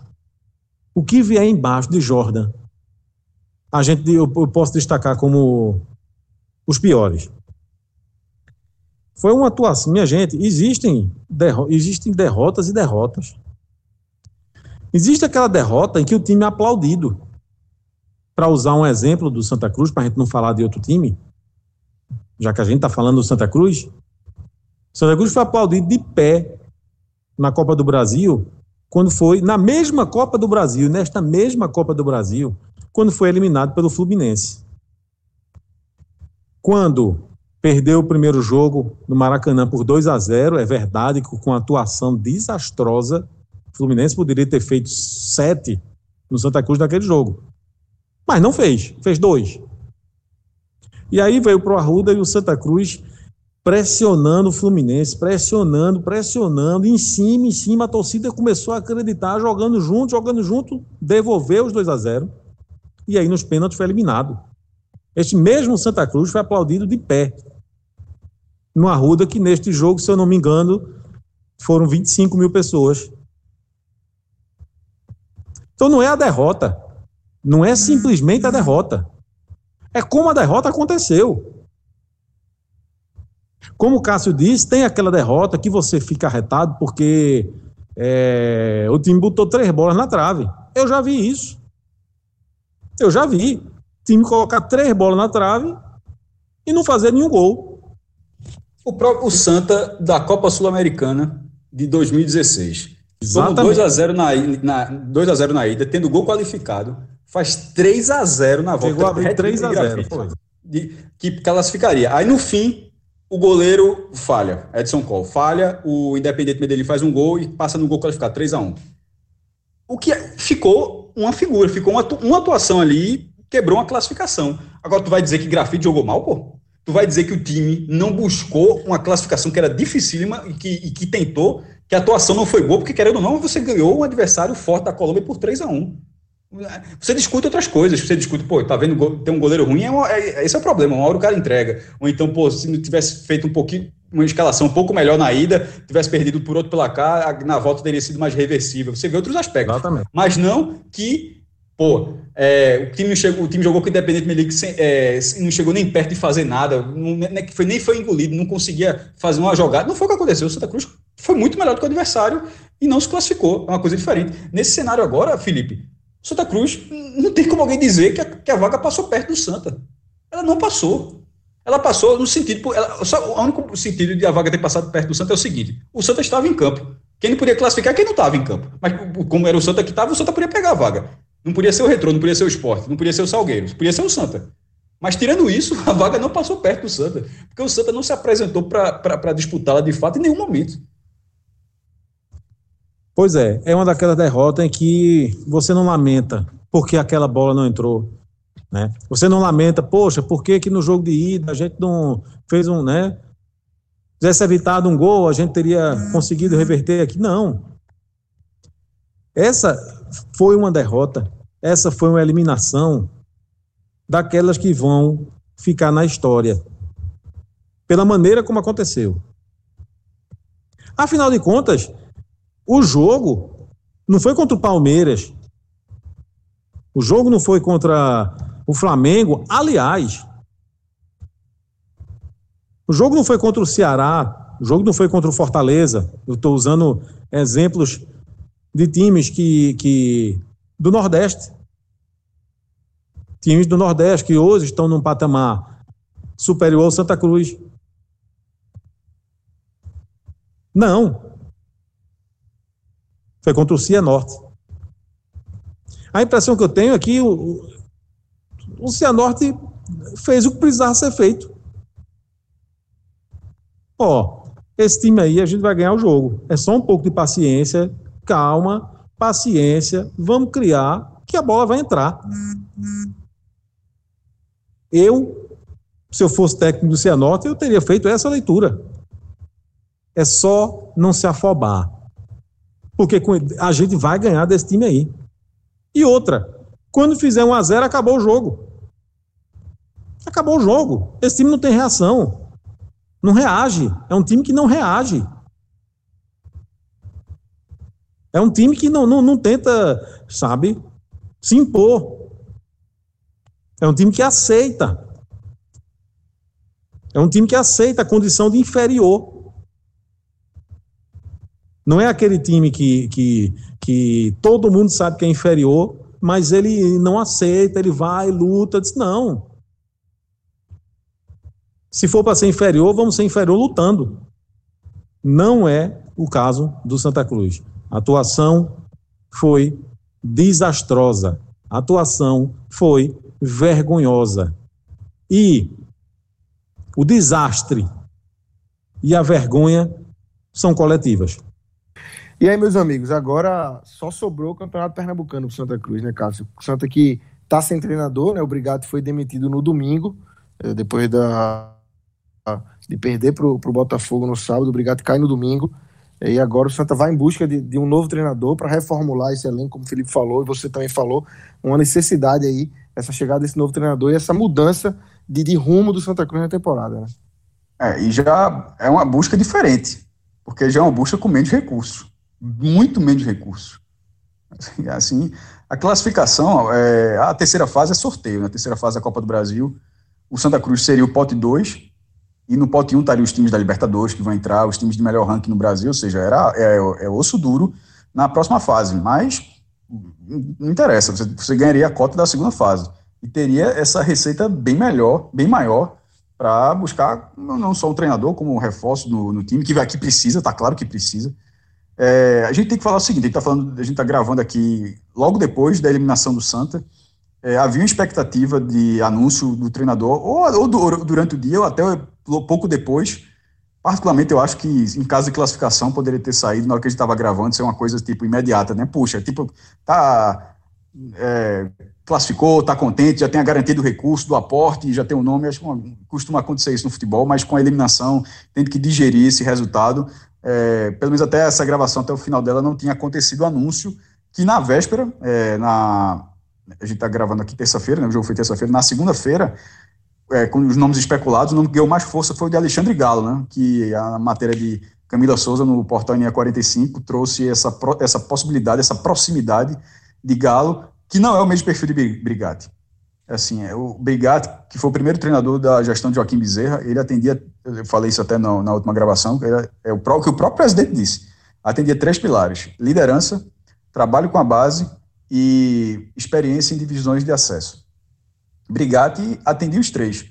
B: o que vier embaixo de Jordan, a gente eu, eu posso destacar como os piores. Foi uma atuação, minha gente, existem, derro existem derrotas e derrotas. Existe aquela derrota em que o time é aplaudido. Para usar um exemplo do Santa Cruz, para a gente não falar de outro time, já que a gente está falando do Santa Cruz, Santa Cruz foi aplaudido de pé na Copa do Brasil, quando foi, na mesma Copa do Brasil, nesta mesma Copa do Brasil, quando foi eliminado pelo Fluminense. Quando perdeu o primeiro jogo no Maracanã por 2 a 0, é verdade que com atuação desastrosa, o Fluminense poderia ter feito sete no Santa Cruz naquele jogo. Mas não fez, fez dois. E aí veio para o Arruda e o Santa Cruz pressionando o Fluminense, pressionando, pressionando, em cima, em cima, a torcida começou a acreditar, jogando junto, jogando junto, devolveu os 2 a 0 e aí nos pênaltis foi eliminado. Este mesmo Santa Cruz foi aplaudido de pé no Arruda, que neste jogo, se eu não me engano, foram 25 mil pessoas. Então não é a derrota, não é simplesmente a derrota. É como a derrota aconteceu. Como o Cássio disse, tem aquela derrota que você fica arretado porque é, o time botou três bolas na trave. Eu já vi isso. Eu já vi. O time colocar três bolas na trave e não fazer nenhum gol.
C: O próprio Santa da Copa Sul-Americana de 2016. Exatamente. 2 a 0 na, na 2 a 0 na ida, tendo gol qualificado, faz 3 a 0 na volta.
B: Chegou a abrir 3 a 0,
C: de, que classificaria. Aí no fim, o goleiro falha, Edson Cole falha, o Independente Medellín faz um gol e passa no gol qualificado 3 a 1. O que é, ficou uma figura, ficou uma, uma atuação ali, quebrou uma classificação. Agora tu vai dizer que Grafite jogou mal, pô? Tu vai dizer que o time não buscou uma classificação que era dificílima e que, e que tentou, que a atuação não foi boa, porque querendo ou não, você ganhou um adversário forte da Colômbia por 3 a 1 você discute outras coisas, você discute, pô, tá vendo, tem um goleiro ruim, é, uma, é esse é o problema, uma hora o cara entrega. Ou então, pô, se não tivesse feito um pouquinho, uma escalação um pouco melhor na ida, tivesse perdido por outro placar, na volta teria sido mais reversível. Você vê outros aspectos.
B: Exatamente.
C: Mas não que Pô, é, o, time chegou, o time jogou com o Independente Medellín é, não chegou nem perto de fazer nada, não, nem, foi, nem foi engolido, não conseguia fazer uma jogada. Não foi o que aconteceu. O Santa Cruz foi muito melhor do que o adversário e não se classificou. É uma coisa diferente. Nesse cenário agora, Felipe, Santa Cruz não tem como alguém dizer que a, que a vaga passou perto do Santa. Ela não passou. Ela passou no sentido. Ela, só, o único sentido de a vaga ter passado perto do Santa é o seguinte: o Santa estava em campo. Quem não podia classificar é quem não estava em campo. Mas como era o Santa que estava, o Santa podia pegar a vaga. Não podia ser o Retrô, não podia ser o Esporte, não podia ser o Salgueiro, podia ser o Santa. Mas tirando isso, (laughs) a vaga não passou perto do Santa, porque o Santa não se apresentou para disputá-la de fato em nenhum momento.
B: Pois é, é uma daquelas derrotas em que você não lamenta porque aquela bola não entrou. Né? Você não lamenta, poxa, por que, que no jogo de ida a gente não fez um, né? Tivesse evitado um gol, a gente teria conseguido reverter aqui. Não. Essa foi uma derrota, essa foi uma eliminação daquelas que vão ficar na história, pela maneira como aconteceu. Afinal de contas, o jogo não foi contra o Palmeiras, o jogo não foi contra o Flamengo, aliás, o jogo não foi contra o Ceará, o jogo não foi contra o Fortaleza. Eu estou usando exemplos de times que, que do Nordeste. Times do Nordeste que hoje estão num patamar superior ao Santa Cruz. Não. Foi contra o Cianorte. A impressão que eu tenho é que o, o Cianorte fez o que precisava ser feito. Ó, esse time aí a gente vai ganhar o jogo. É só um pouco de paciência calma, paciência, vamos criar que a bola vai entrar. Eu, se eu fosse técnico do Cianorte, eu teria feito essa leitura. É só não se afobar. Porque a gente vai ganhar desse time aí. E outra, quando fizer um a zero, acabou o jogo. Acabou o jogo. Esse time não tem reação. Não reage. É um time que não reage. É um time que não, não, não tenta, sabe, se impor. É um time que aceita. É um time que aceita a condição de inferior. Não é aquele time que, que, que todo mundo sabe que é inferior, mas ele não aceita, ele vai, luta, diz, não. Se for para ser inferior, vamos ser inferior lutando. Não é o caso do Santa Cruz. A atuação foi desastrosa. A atuação foi vergonhosa. E o desastre e a vergonha são coletivas.
A: E aí, meus amigos, agora só sobrou o Campeonato Pernambucano para Santa Cruz, né, Cássio? O Santa que está sem treinador, né? O Brigado foi demitido no domingo, eh, depois da, de perder para o Botafogo no sábado. O Brigado cai no domingo. E agora o Santa vai em busca de, de um novo treinador para reformular esse elenco, como o Felipe falou, e você também falou, uma necessidade aí, essa chegada desse novo treinador e essa mudança de, de rumo do Santa Cruz na temporada. Né?
C: É, e já é uma busca diferente, porque já é uma busca com menos recursos, muito menos recursos. Assim, a classificação, é, a terceira fase é sorteio, né? a terceira fase da Copa do Brasil. O Santa Cruz seria o pote 2, e no pote 1 um estariam os times da Libertadores que vão entrar, os times de melhor ranking no Brasil, ou seja, era, é, é osso duro na próxima fase. Mas não interessa, você, você ganharia a cota da segunda fase. E teria essa receita bem melhor, bem maior, para buscar não só um treinador, como um reforço no, no time, que aqui precisa, tá claro que precisa. É, a gente tem que falar o seguinte: a gente está está gravando aqui logo depois da eliminação do Santa. É, havia uma expectativa de anúncio do treinador, ou, ou durante o dia, ou até pouco depois. Particularmente, eu acho que em caso de classificação poderia ter saído na hora que a gente estava gravando, ser uma coisa tipo imediata, né? Puxa, tipo, tá. É, classificou, tá contente, já tem a garantia do recurso, do aporte, já tem o nome. Acho que costuma acontecer isso no futebol, mas com a eliminação, tendo que digerir esse resultado. É, pelo menos até essa gravação, até o final dela, não tinha acontecido o anúncio que na véspera, é, na, a gente está gravando aqui terça-feira, né, o jogo foi terça-feira, na segunda-feira, é, com os nomes especulados, o nome que ganhou mais força foi o de Alexandre Galo, né, que a matéria de Camila Souza no portal NE 45 trouxe essa, essa possibilidade, essa proximidade de Galo, que não é o mesmo perfil de Brigatti. Assim, é, o Brigatti, que foi o primeiro treinador da gestão de Joaquim Bezerra, ele atendia, eu falei isso até na, na última gravação, que é, é o, que o próprio presidente disse, atendia três pilares, liderança, trabalho com a base e experiência em divisões de acesso. Brigatti atendia os três,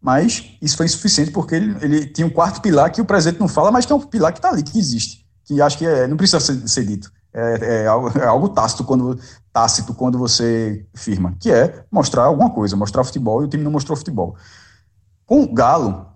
C: mas isso foi insuficiente porque ele, ele tinha um quarto pilar que o presidente não fala, mas que é um pilar que está ali, que existe, que acho que é, não precisa ser, ser dito. É, é, algo, é, algo, tácito quando tácito quando você firma, que é mostrar alguma coisa, mostrar futebol e o time não mostrou futebol. Com o Galo,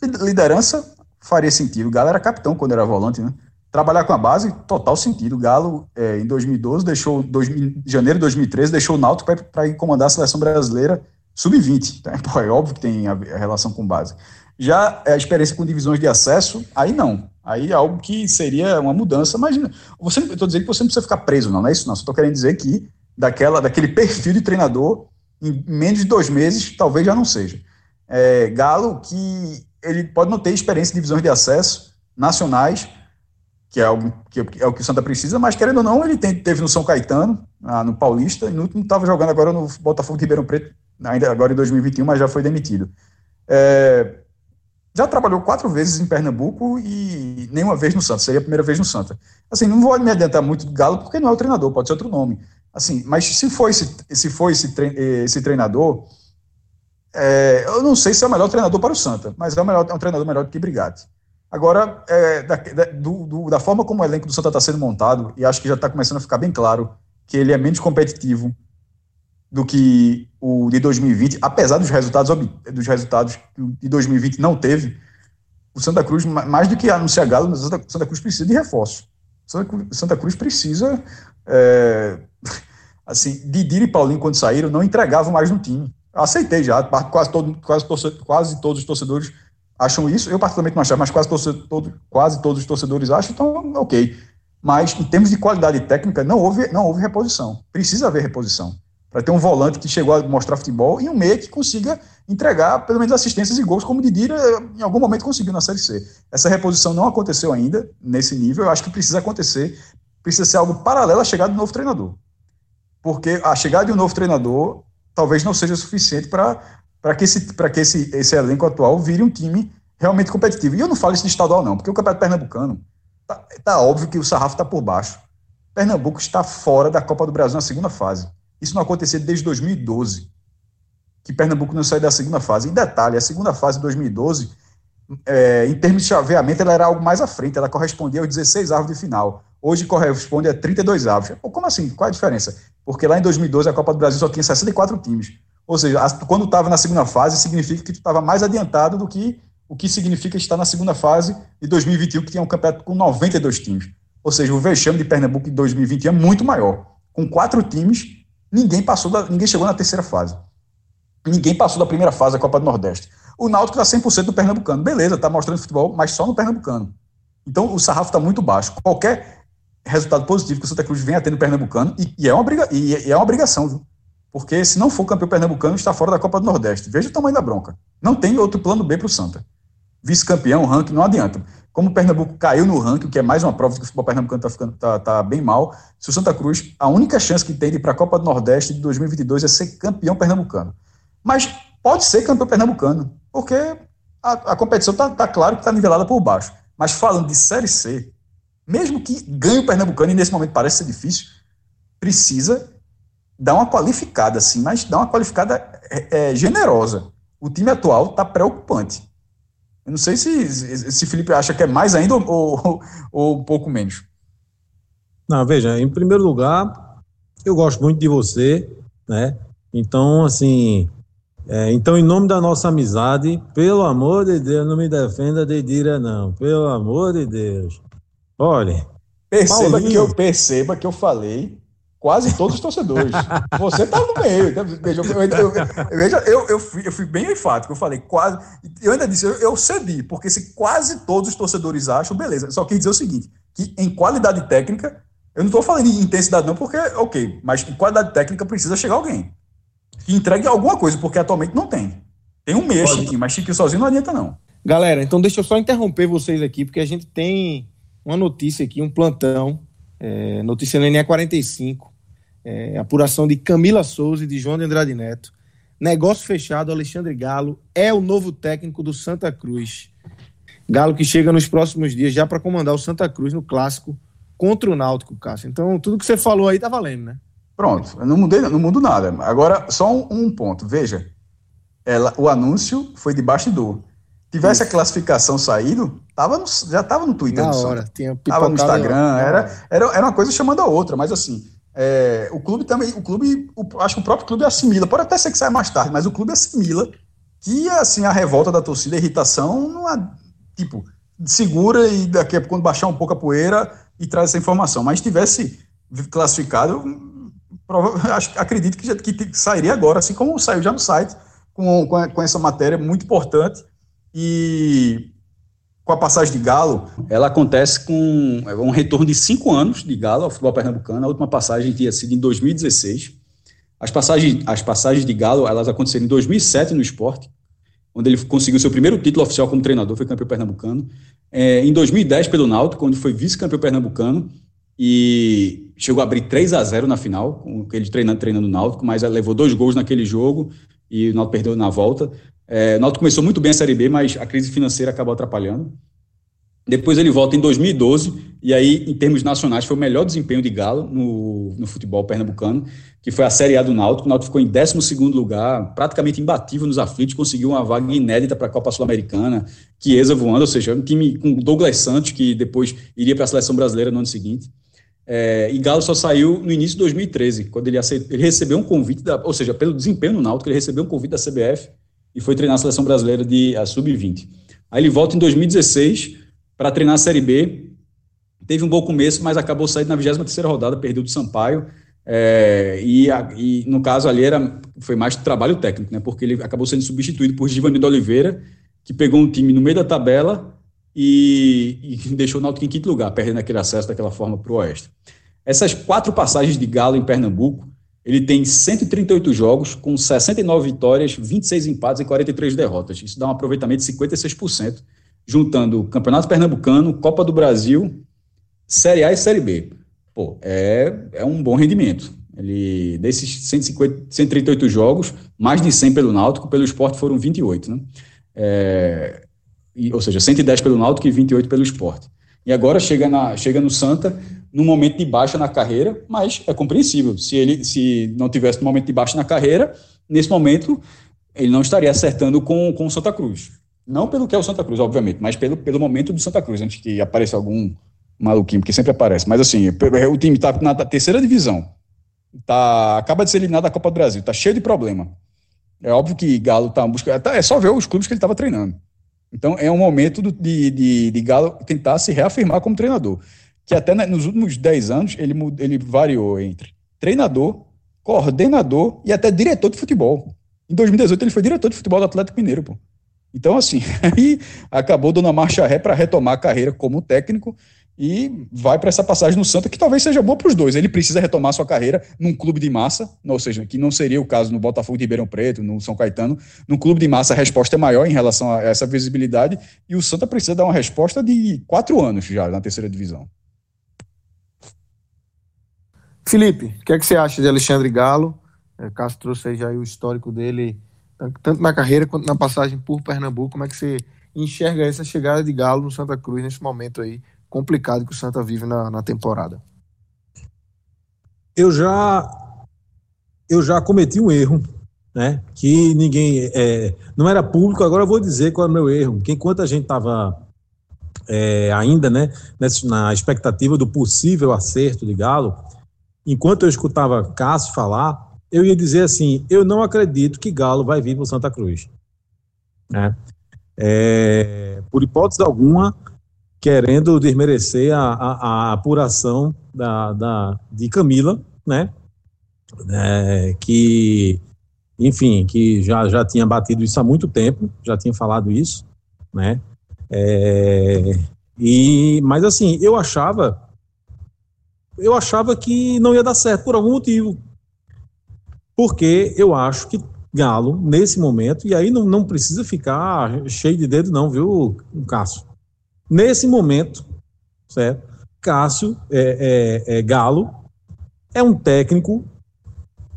C: liderança faria sentido. O Galo era capitão quando era volante, né? Trabalhar com a base, total sentido. O Galo, é, em 2012, deixou, dois, janeiro de 2013, deixou o Náutico para comandar a seleção brasileira sub-20. Então, (laughs) é óbvio que tem a, a, relação com base. Já a experiência com divisões de acesso, aí não. Aí é algo que seria uma mudança, mas você, eu estou dizendo que você não precisa ficar preso, não, não é isso não. Estou querendo dizer que daquela, daquele perfil de treinador, em menos de dois meses, talvez já não seja. É, Galo, que ele pode não ter experiência em divisões de acesso nacionais, que é, algo, que é o que o Santa precisa, mas querendo ou não, ele tem, teve no São Caetano, ah, no Paulista, e no último estava jogando agora no Botafogo de Ribeirão Preto, ainda agora em 2021, mas já foi demitido. É, já trabalhou quatro vezes em Pernambuco e nenhuma vez no Santa, seria a primeira vez no Santa. Assim, não vou me adiantar muito do Galo, porque não é o treinador, pode ser outro nome. Assim, mas se for esse, se for esse, esse treinador, é, eu não sei se é o melhor treinador para o Santa, mas é, o melhor, é um treinador melhor do que Brigatti. Agora, é, da, da, do, da, forma como o elenco do Santa está sendo montado, e acho que já está começando a ficar bem claro que ele é menos competitivo do que o de 2020, apesar dos resultados, dos resultados que de 2020 não teve, o Santa Cruz, mais do que anunciar Galo, o Santa, Santa Cruz precisa de reforço. Santa Cruz, Santa Cruz precisa. É, assim, Didira e Paulinho, quando saíram, não entregavam mais no time. aceitei já, quase, todo, quase, quase todos os torcedores acham isso. Eu, particularmente, não achava, mas quase, todo, quase todos os torcedores acham, então, ok. Mas, em termos de qualidade técnica, não houve, não houve reposição. Precisa haver reposição. Para ter um volante que chegou a mostrar futebol e um meia que consiga entregar pelo menos assistências e gols, como o Didira em algum momento conseguiu na Série C. Essa reposição não aconteceu ainda nesse nível. Eu acho que precisa acontecer. Precisa ser algo paralelo à chegada do novo treinador. Porque a chegada de um novo treinador talvez não seja suficiente para para que, esse, que esse, esse elenco atual vire um time realmente competitivo. E eu não falo isso de estadual, não, porque o Campeonato Pernambucano tá, tá óbvio que o sarrafo está por baixo. Pernambuco está fora da Copa do Brasil na segunda fase. Isso não acontecia desde 2012, que Pernambuco não saiu da segunda fase. Em detalhe, a segunda fase de 2012, é, em termos de chaveamento, ela era algo mais à frente, ela correspondia aos 16 avos de final. Hoje corresponde a 32 avos. Como assim? Qual é a diferença? Porque lá em 2012 a Copa do Brasil só tinha 64 times. Ou seja, quando estava na segunda fase, significa que tu estava mais adiantado do que o que significa estar na segunda fase de 2021, que tinha um campeonato com 92 times. Ou seja, o vexame de Pernambuco em 2020 é muito maior. Com quatro times, ninguém passou da, ninguém chegou na terceira fase. Ninguém passou da primeira fase da Copa do Nordeste. O Náutico está 100% do Pernambucano. Beleza, está mostrando futebol, mas só no Pernambucano. Então o sarrafo está muito baixo. Qualquer resultado positivo que o Santa Cruz venha tendo no Pernambucano, e, e, é, uma briga, e, e é uma obrigação, viu? Porque se não for campeão pernambucano, está fora da Copa do Nordeste. Veja o tamanho da bronca. Não tem outro plano B para o Santa. Vice-campeão, ranking, não adianta. Como o Pernambuco caiu no ranking, que é mais uma prova de que o futebol pernambucano está tá, tá bem mal, se o Santa Cruz, a única chance que tem de ir para a Copa do Nordeste de 2022 é ser campeão pernambucano. Mas pode ser campeão pernambucano, porque a, a competição está tá claro que está nivelada por baixo. Mas falando de Série C, mesmo que ganhe o pernambucano, e nesse momento parece ser difícil, precisa dar uma qualificada, assim, mas dar uma qualificada é, é, generosa. O time atual está preocupante. Eu não sei se, se Felipe acha que é mais ainda ou, ou, ou um pouco menos.
B: Não, veja, em primeiro lugar, eu gosto muito de você, né? Então, assim, é, então, em nome da nossa amizade, pelo amor de Deus, não me defenda de Dira, não. Pelo amor de Deus. Olha.
C: Perceba Paulinho. que eu perceba que eu falei quase todos os torcedores. Você tá no meio. Então, veja, eu, eu, eu, fui, eu fui bem enfático. Eu falei quase. Eu ainda disse, eu, eu cedi, porque se quase todos os torcedores acham, beleza. Só quis dizer o seguinte: que em qualidade técnica, eu não estou falando em intensidade, não, porque, ok, mas em qualidade técnica precisa chegar alguém que entregue alguma coisa, porque atualmente não tem. Tem um mês, Chiquinho, mas Chiquinho sozinho não adianta, não.
A: Galera, então deixa eu só interromper vocês aqui, porque a gente tem uma notícia aqui, um plantão, é, notícia no NE 45 é, apuração de Camila Souza e de João de Andrade Neto. Negócio fechado, Alexandre Galo é o novo técnico do Santa Cruz. Galo que chega nos próximos dias já para comandar o Santa Cruz no clássico contra o Náutico, Cássio. Então, tudo que você falou aí tá valendo, né?
C: Pronto, eu não mudei, não mudo nada. Agora, só um, um ponto. Veja, ela, o anúncio foi de bastidor. Tivesse Isso. a classificação saído, tava no, já estava no Twitter.
A: Na hora,
C: tinha Tava no Instagram, era, era, era uma coisa chamando a outra, mas assim, é, o clube também, o clube, o, acho que o próprio clube assimila, pode até ser que saia mais tarde, mas o clube assimila que assim a revolta da torcida, a irritação, não é, tipo, segura e daqui a pouco quando baixar um pouco a poeira e traz essa informação. Mas tivesse classificado, prova, (laughs) acho, acredito que, já, que sairia agora, assim como saiu já no site, com, com essa matéria muito importante. E com a passagem de Galo, ela acontece com é, um retorno de cinco anos de Galo ao futebol pernambucano. A última passagem tinha sido em 2016. As passagens, as passagens de Galo, elas aconteceram em 2007 no esporte, onde ele conseguiu seu primeiro título oficial como treinador, foi campeão pernambucano. É, em 2010 pelo Náutico, onde foi vice-campeão pernambucano e chegou a abrir 3 a 0 na final, com ele treinando, treinando o Náutico, mas levou dois gols naquele jogo e o Náutico perdeu na volta. É, o Náutico começou muito bem a Série B, mas a crise financeira acabou atrapalhando. Depois ele volta em 2012, e aí, em termos nacionais, foi o melhor desempenho de Galo no, no futebol pernambucano, que foi a Série A do Náutico. O Náutico ficou em 12 lugar, praticamente imbatível nos aflitos, conseguiu uma vaga inédita para a Copa Sul-Americana, Chiesa voando, ou seja, um time com Douglas Santos, que depois iria para a seleção brasileira no ano seguinte. É, e Galo só saiu no início de 2013, quando ele, aceitou, ele recebeu um convite, da, ou seja, pelo desempenho no Náutico, ele recebeu um convite da CBF e foi treinar a seleção brasileira de sub-20. Aí ele volta em 2016 para treinar a Série B. Teve um bom começo, mas acabou saindo na 23 rodada, perdeu do Sampaio. É, e, e, no caso ali era, foi mais trabalho técnico, né? Porque ele acabou sendo substituído por Givanildo Oliveira, que pegou um time no meio da tabela e, e (laughs) deixou o Náutico em quinto lugar, perdendo aquele acesso daquela forma para o Oeste. Essas quatro passagens de Galo em Pernambuco ele tem 138 jogos, com 69 vitórias, 26 empates e 43 derrotas. Isso dá um aproveitamento de 56%, juntando Campeonato Pernambucano, Copa do Brasil, Série A e Série B. Pô, é, é um bom rendimento. Ele, desses 150, 138 jogos, mais de 100 pelo Náutico, pelo esporte foram 28, né? É, e, ou seja, 110 pelo Náutico e 28 pelo esporte. E agora chega, na, chega no Santa num momento de baixa na carreira, mas é compreensível. Se ele se não tivesse um momento de baixa na carreira, nesse momento ele não estaria acertando com, com o Santa Cruz. Não pelo que é o Santa Cruz, obviamente, mas pelo, pelo momento do Santa Cruz, antes que apareça algum maluquinho, porque sempre aparece. Mas assim, o time está na terceira divisão, tá, acaba de ser eliminado da Copa do Brasil, está cheio de problema. É óbvio que Galo está buscando. É só ver os clubes que ele estava treinando. Então é um momento do, de, de, de Galo tentar se reafirmar como treinador que até nos últimos 10 anos ele, ele variou entre treinador, coordenador e até diretor de futebol. Em 2018 ele foi diretor de futebol do Atlético Mineiro, pô. Então, assim, (laughs) aí acabou dando a marcha ré para retomar a carreira como técnico e vai para essa passagem no Santa que talvez seja boa para os dois. Ele precisa retomar sua carreira num clube de massa, ou seja, que não seria o caso no Botafogo de Ribeirão Preto, no São Caetano. Num clube de massa a resposta é maior em relação a essa visibilidade e o Santa precisa dar uma resposta de quatro anos já na terceira divisão.
A: Felipe, o que, é que você acha de Alexandre Galo? É, Cássio trouxe aí já o histórico dele, tanto na carreira quanto na passagem por Pernambuco. Como é que você enxerga essa chegada de Galo no Santa Cruz nesse momento aí complicado que o Santa vive na, na temporada?
B: Eu já eu já cometi um erro, né? Que ninguém é, não era público. Agora eu vou dizer qual é o meu erro. Que enquanto a gente estava é, ainda, né, na expectativa do possível acerto de Galo, enquanto eu escutava Cássio falar, eu ia dizer assim: eu não acredito que Galo vai vir para o Santa Cruz. Né? É, por hipótese alguma, querendo desmerecer a, a, a apuração da, da, de Camila, né? É, que, enfim, que já, já tinha batido isso há muito tempo, já tinha falado isso, né? É, e, mas assim, eu achava, eu achava que não ia dar certo por algum motivo, porque eu acho que Galo, nesse momento, e aí não, não precisa ficar cheio de dedo, não, viu, Cássio? Nesse momento, certo? Cássio é, é, é Galo é um técnico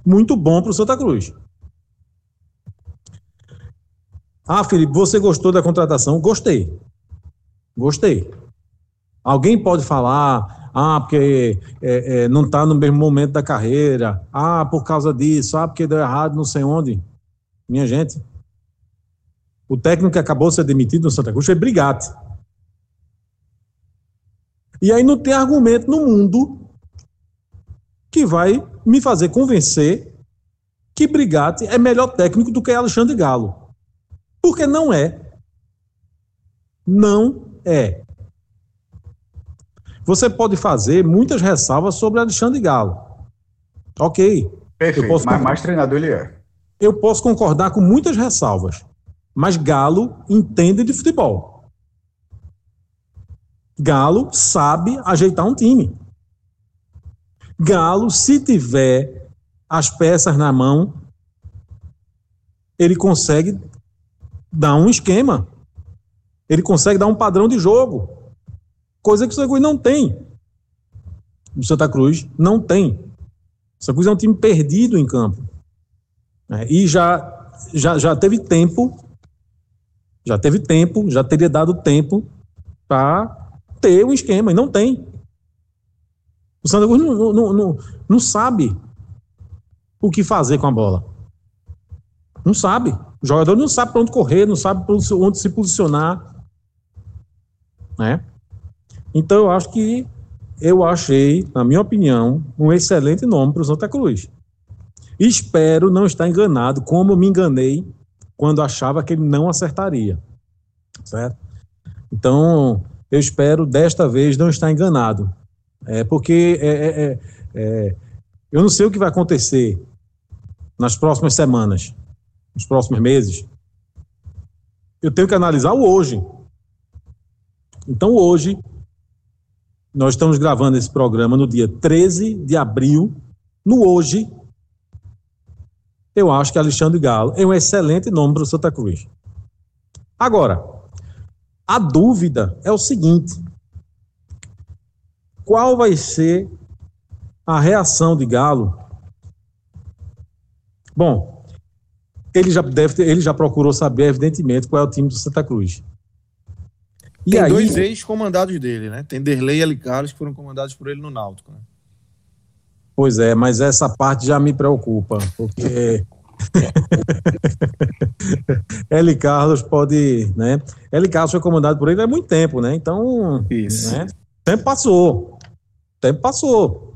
B: muito bom para o Santa Cruz. Ah, Felipe, você gostou da contratação? Gostei. Gostei. Alguém pode falar, ah, porque é, é, não está no mesmo momento da carreira, ah, por causa disso, ah, porque deu errado, não sei onde. Minha gente, o técnico que acabou de ser demitido no Santa Cruz foi Brigatti. E aí não tem argumento no mundo que vai me fazer convencer que Brigatti é melhor técnico do que Alexandre Galo. Porque não é. Não é. Você pode fazer muitas ressalvas sobre Alexandre Galo. Ok.
C: Perfeito, mas mais treinador ele é.
B: Eu posso concordar com muitas ressalvas, mas Galo entende de futebol. Galo sabe ajeitar um time. Galo, se tiver as peças na mão, ele consegue dar um esquema. Ele consegue dar um padrão de jogo. Coisa que o Santa Cruz não tem. O Santa Cruz não tem. O Santa Cruz é um time perdido em campo. É, e já, já, já teve tempo, já teve tempo, já teria dado tempo para ter um esquema, e não tem. O Santa Cruz não, não, não, não sabe o que fazer com a bola. Não sabe. O jogador não sabe para onde correr, não sabe onde se posicionar. Né? Então eu acho que eu achei, na minha opinião, um excelente nome para o Santa Cruz. Espero não estar enganado, como me enganei quando achava que ele não acertaria. Certo? Então, eu espero desta vez não estar enganado. É, porque é, é, é, é, eu não sei o que vai acontecer nas próximas semanas, nos próximos meses. Eu tenho que analisar o hoje. Então, hoje, nós estamos gravando esse programa no dia 13 de abril. No hoje, eu acho que Alexandre Galo é um excelente nome para o Santa Cruz. Agora, a dúvida é o seguinte: qual vai ser a reação de Galo? Bom, ele já deve ter, ele já procurou saber, evidentemente, qual é o time do Santa Cruz.
A: E Tem aí, dois ex-comandados dele, né? Tem Derlei e Ali Carlos que foram comandados por ele no Náutico. Né?
B: Pois é, mas essa parte já me preocupa, porque (laughs) L. Carlos pode, né? L. Carlos foi comandado por ele há muito tempo, né? Então, Isso. Né? tempo passou, tempo passou,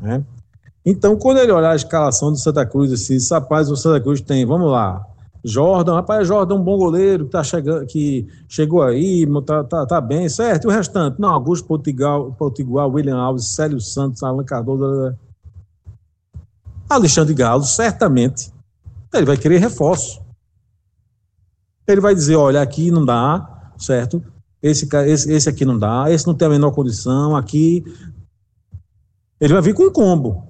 B: né? Então, quando ele olhar a escalação do Santa Cruz, assim, rapaz, o Santa Cruz tem, vamos lá, Jordan, rapaz, Jordan é um bom goleiro que, tá chegando, que chegou aí, tá, tá, tá bem, certo? E o restante? Não, Augusto Potigual, Potigual William Alves, Célio Santos, Alan Cardoso, Alexandre Galo, certamente, ele vai querer reforço. Ele vai dizer, olha, aqui não dá, certo? esse, esse, esse aqui não dá, esse não tem a menor condição, aqui. Ele vai vir com um combo.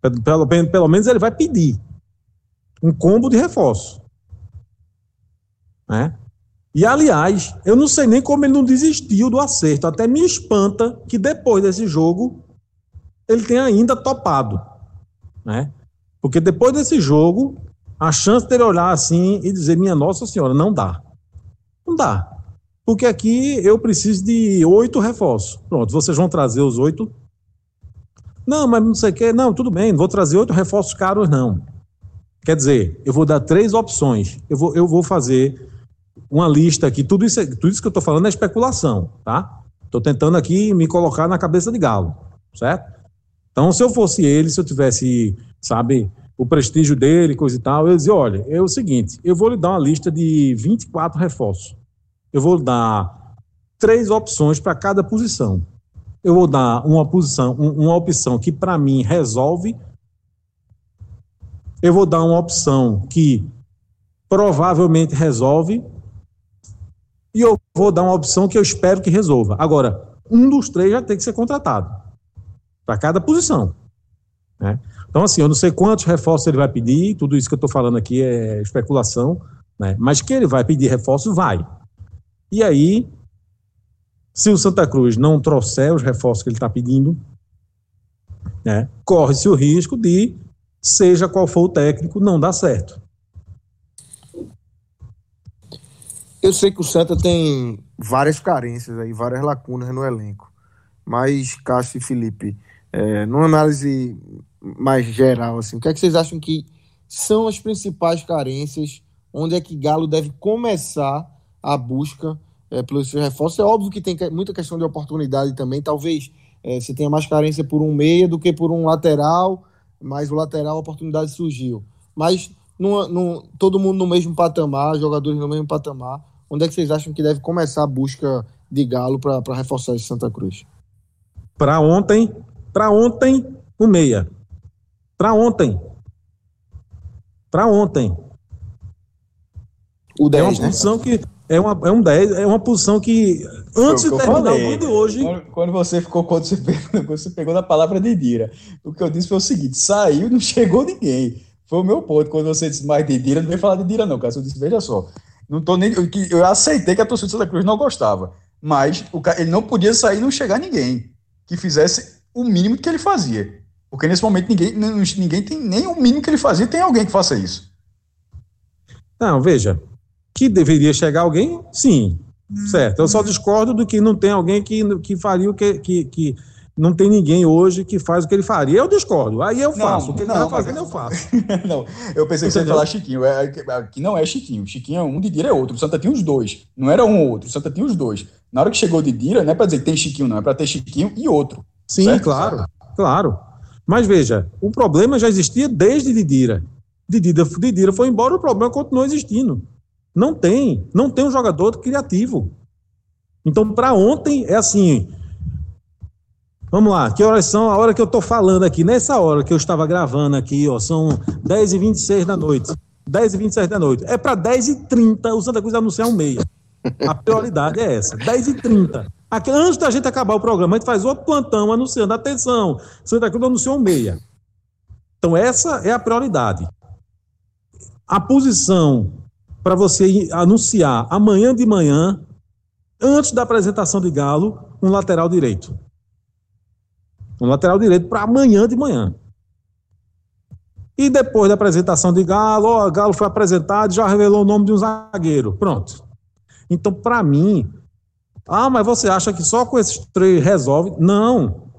B: Pelo, pelo, pelo menos ele vai pedir um combo de reforço. Né? E, aliás, eu não sei nem como ele não desistiu do acerto. Até me espanta que depois desse jogo ele tenha ainda topado. Né? Porque depois desse jogo, a chance dele olhar assim e dizer: Minha Nossa Senhora, não dá. Não dá. Porque aqui eu preciso de oito reforços. Pronto, vocês vão trazer os oito. Não, mas não sei o quê. Não, tudo bem, não vou trazer oito reforços caros, não. Quer dizer, eu vou dar três opções. Eu vou, eu vou fazer uma lista aqui. Tudo isso, tudo isso que eu estou falando é especulação, tá? Estou tentando aqui me colocar na cabeça de galo, certo? Então, se eu fosse ele, se eu tivesse, sabe, o prestígio dele, coisa e tal, eu dizia, olha, é o seguinte, eu vou lhe dar uma lista de 24 reforços. Eu vou dar três opções para cada posição. Eu vou dar uma posição, uma opção que para mim resolve eu vou dar uma opção que provavelmente resolve e eu vou dar uma opção que eu espero que resolva. Agora, um dos três já tem que ser contratado para cada posição. Né? Então, assim, eu não sei quantos reforços ele vai pedir, tudo isso que eu estou falando aqui é especulação, né? mas que ele vai pedir reforço, vai. E aí, se o Santa Cruz não trouxer os reforços que ele está pedindo, né, corre-se o risco de seja qual for o técnico, não dá certo.
A: Eu sei que o Santa tem várias carências aí, várias lacunas no elenco. Mas, Cássio e Felipe, é, numa análise mais geral, assim, o que é que vocês acham que são as principais carências? Onde é que Galo deve começar a busca é, pelos seus reforços? É óbvio que tem muita questão de oportunidade também. Talvez é, você tenha mais carência por um meia do que por um lateral mas o lateral a oportunidade surgiu. Mas no, no, todo mundo no mesmo patamar, jogadores no mesmo patamar. Onde é que vocês acham que deve começar a busca de Galo para reforçar esse Santa Cruz?
B: Para ontem, para ontem, o meia. Para ontem. Para ontem.
A: O 10,
B: é uma
A: né?
B: posição que é, uma, é um 10, é uma posição que antes de terminar o gol de hoje.
C: Quando, quando, você ficou, quando você (laughs) pegou, você pegou na palavra de Dira, o que eu disse foi o seguinte: saiu, não chegou ninguém. Foi o meu ponto. Quando você disse mais de Dira, não veio falar de Dira, não, cara. Eu disse, veja só. Não tô nem, eu, eu aceitei que a torcida de Santa Cruz não gostava. Mas o, ele não podia sair e não chegar ninguém que fizesse o mínimo que ele fazia. Porque nesse momento ninguém, ninguém tem nem o mínimo que ele fazia, tem alguém que faça isso.
B: Não, veja, que deveria chegar alguém, sim, certo. Eu só discordo do que não tem alguém que, que faria o que, que, que não tem ninguém hoje que faz o que ele faria. Eu discordo. Aí eu faço. Não, o que ele está fazendo, eu faço. (laughs)
C: não, eu pensei que você ia falar Chiquinho. É, aqui não é Chiquinho. Chiquinho é um, Didira é outro. O Santa tinha os dois. Não era um ou outro. O Santa tinha os dois. Na hora que chegou Didira, não é para dizer que tem Chiquinho, não. É para ter Chiquinho e outro.
B: Sim, certo? claro. Claro. Mas veja, o problema já existia desde Didira. Didira, Didira foi embora, o problema continua existindo. Não tem, não tem um jogador criativo. Então, para ontem, é assim. Vamos lá, que horas são? A hora que eu estou falando aqui, nessa hora que eu estava gravando aqui, ó, são 10 e 26 da noite. 10 e 26 da noite. É para 10 e 30 o Santa Cruz anunciar um meia. A prioridade é essa, 10 e 30 Aqui, antes da gente acabar o programa, a gente faz outro plantão anunciando, atenção, Santa Cruz anunciou um meia. Então, essa é a prioridade. A posição para você anunciar amanhã de manhã, antes da apresentação de Galo, um lateral direito. Um lateral direito para amanhã de manhã. E depois da apresentação de Galo, ó, Galo foi apresentado já revelou o nome de um zagueiro. Pronto. Então, para mim, ah, mas você acha que só com esses três resolve? Não.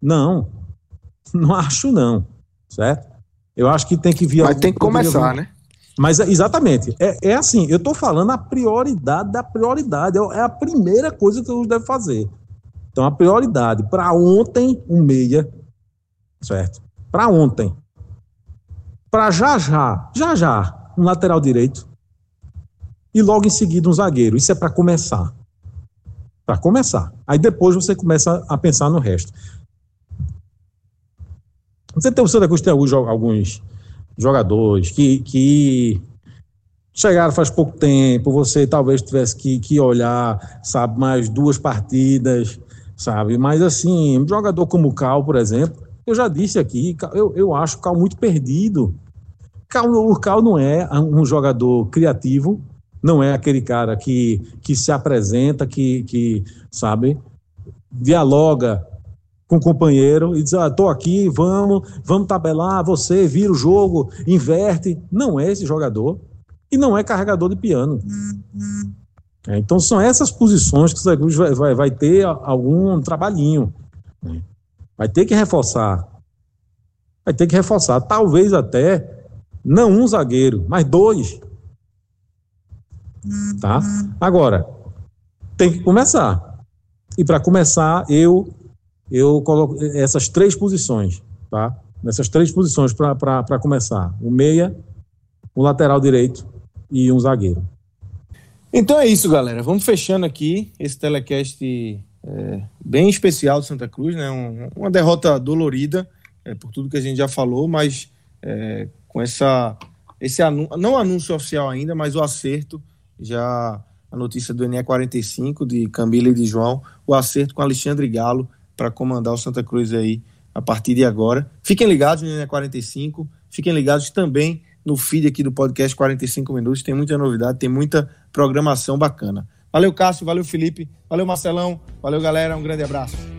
B: Não. (laughs) Não acho, não. Certo? Eu acho que tem que vir.
A: Mas tem que começar, né?
B: Mas exatamente, é, é assim, eu estou falando a prioridade da prioridade, é, é a primeira coisa que eu deve fazer. Então, a prioridade para ontem, um meia, certo? Para ontem. Para já já, já já, um lateral direito. E logo em seguida um zagueiro. Isso é para começar. Para começar. Aí depois você começa a pensar no resto. Você tem o Santa Cruz tem alguns, alguns jogadores que, que chegaram faz pouco tempo, você talvez tivesse que, que olhar, sabe, mais duas partidas, sabe? Mas assim, um jogador como o Cal, por exemplo, eu já disse aqui, eu, eu acho o Cal muito perdido. Cal, o Cal não é um jogador criativo, não é aquele cara que, que se apresenta, que, que, sabe, dialoga com o companheiro e diz, ah, tô aqui, vamos, vamos tabelar, você vira o jogo, inverte. Não é esse jogador e não é carregador de piano. É, então são essas posições que o Santa Cruz vai, vai, vai ter algum trabalhinho. Né? Vai ter que reforçar. Vai ter que reforçar. Talvez até não um zagueiro, mas dois. Tá? Agora, tem que começar. E para começar, eu eu coloco essas três posições, tá? Nessas três posições para começar. O meia, o lateral direito e um zagueiro.
A: Então é isso, galera. Vamos fechando aqui esse telecast é, bem especial do Santa Cruz, né? Um, uma derrota dolorida é, por tudo que a gente já falou, mas é, com essa esse anúncio, não anúncio oficial ainda, mas o acerto já a notícia do NE 45 de Camila e de João, o acerto com Alexandre Galo para comandar o Santa Cruz aí a partir de agora. Fiquem ligados no NE 45, fiquem ligados também no feed aqui do podcast 45 minutos. Tem muita novidade, tem muita programação bacana. Valeu, Cássio, valeu, Felipe, valeu, Marcelão, valeu, galera, um grande abraço.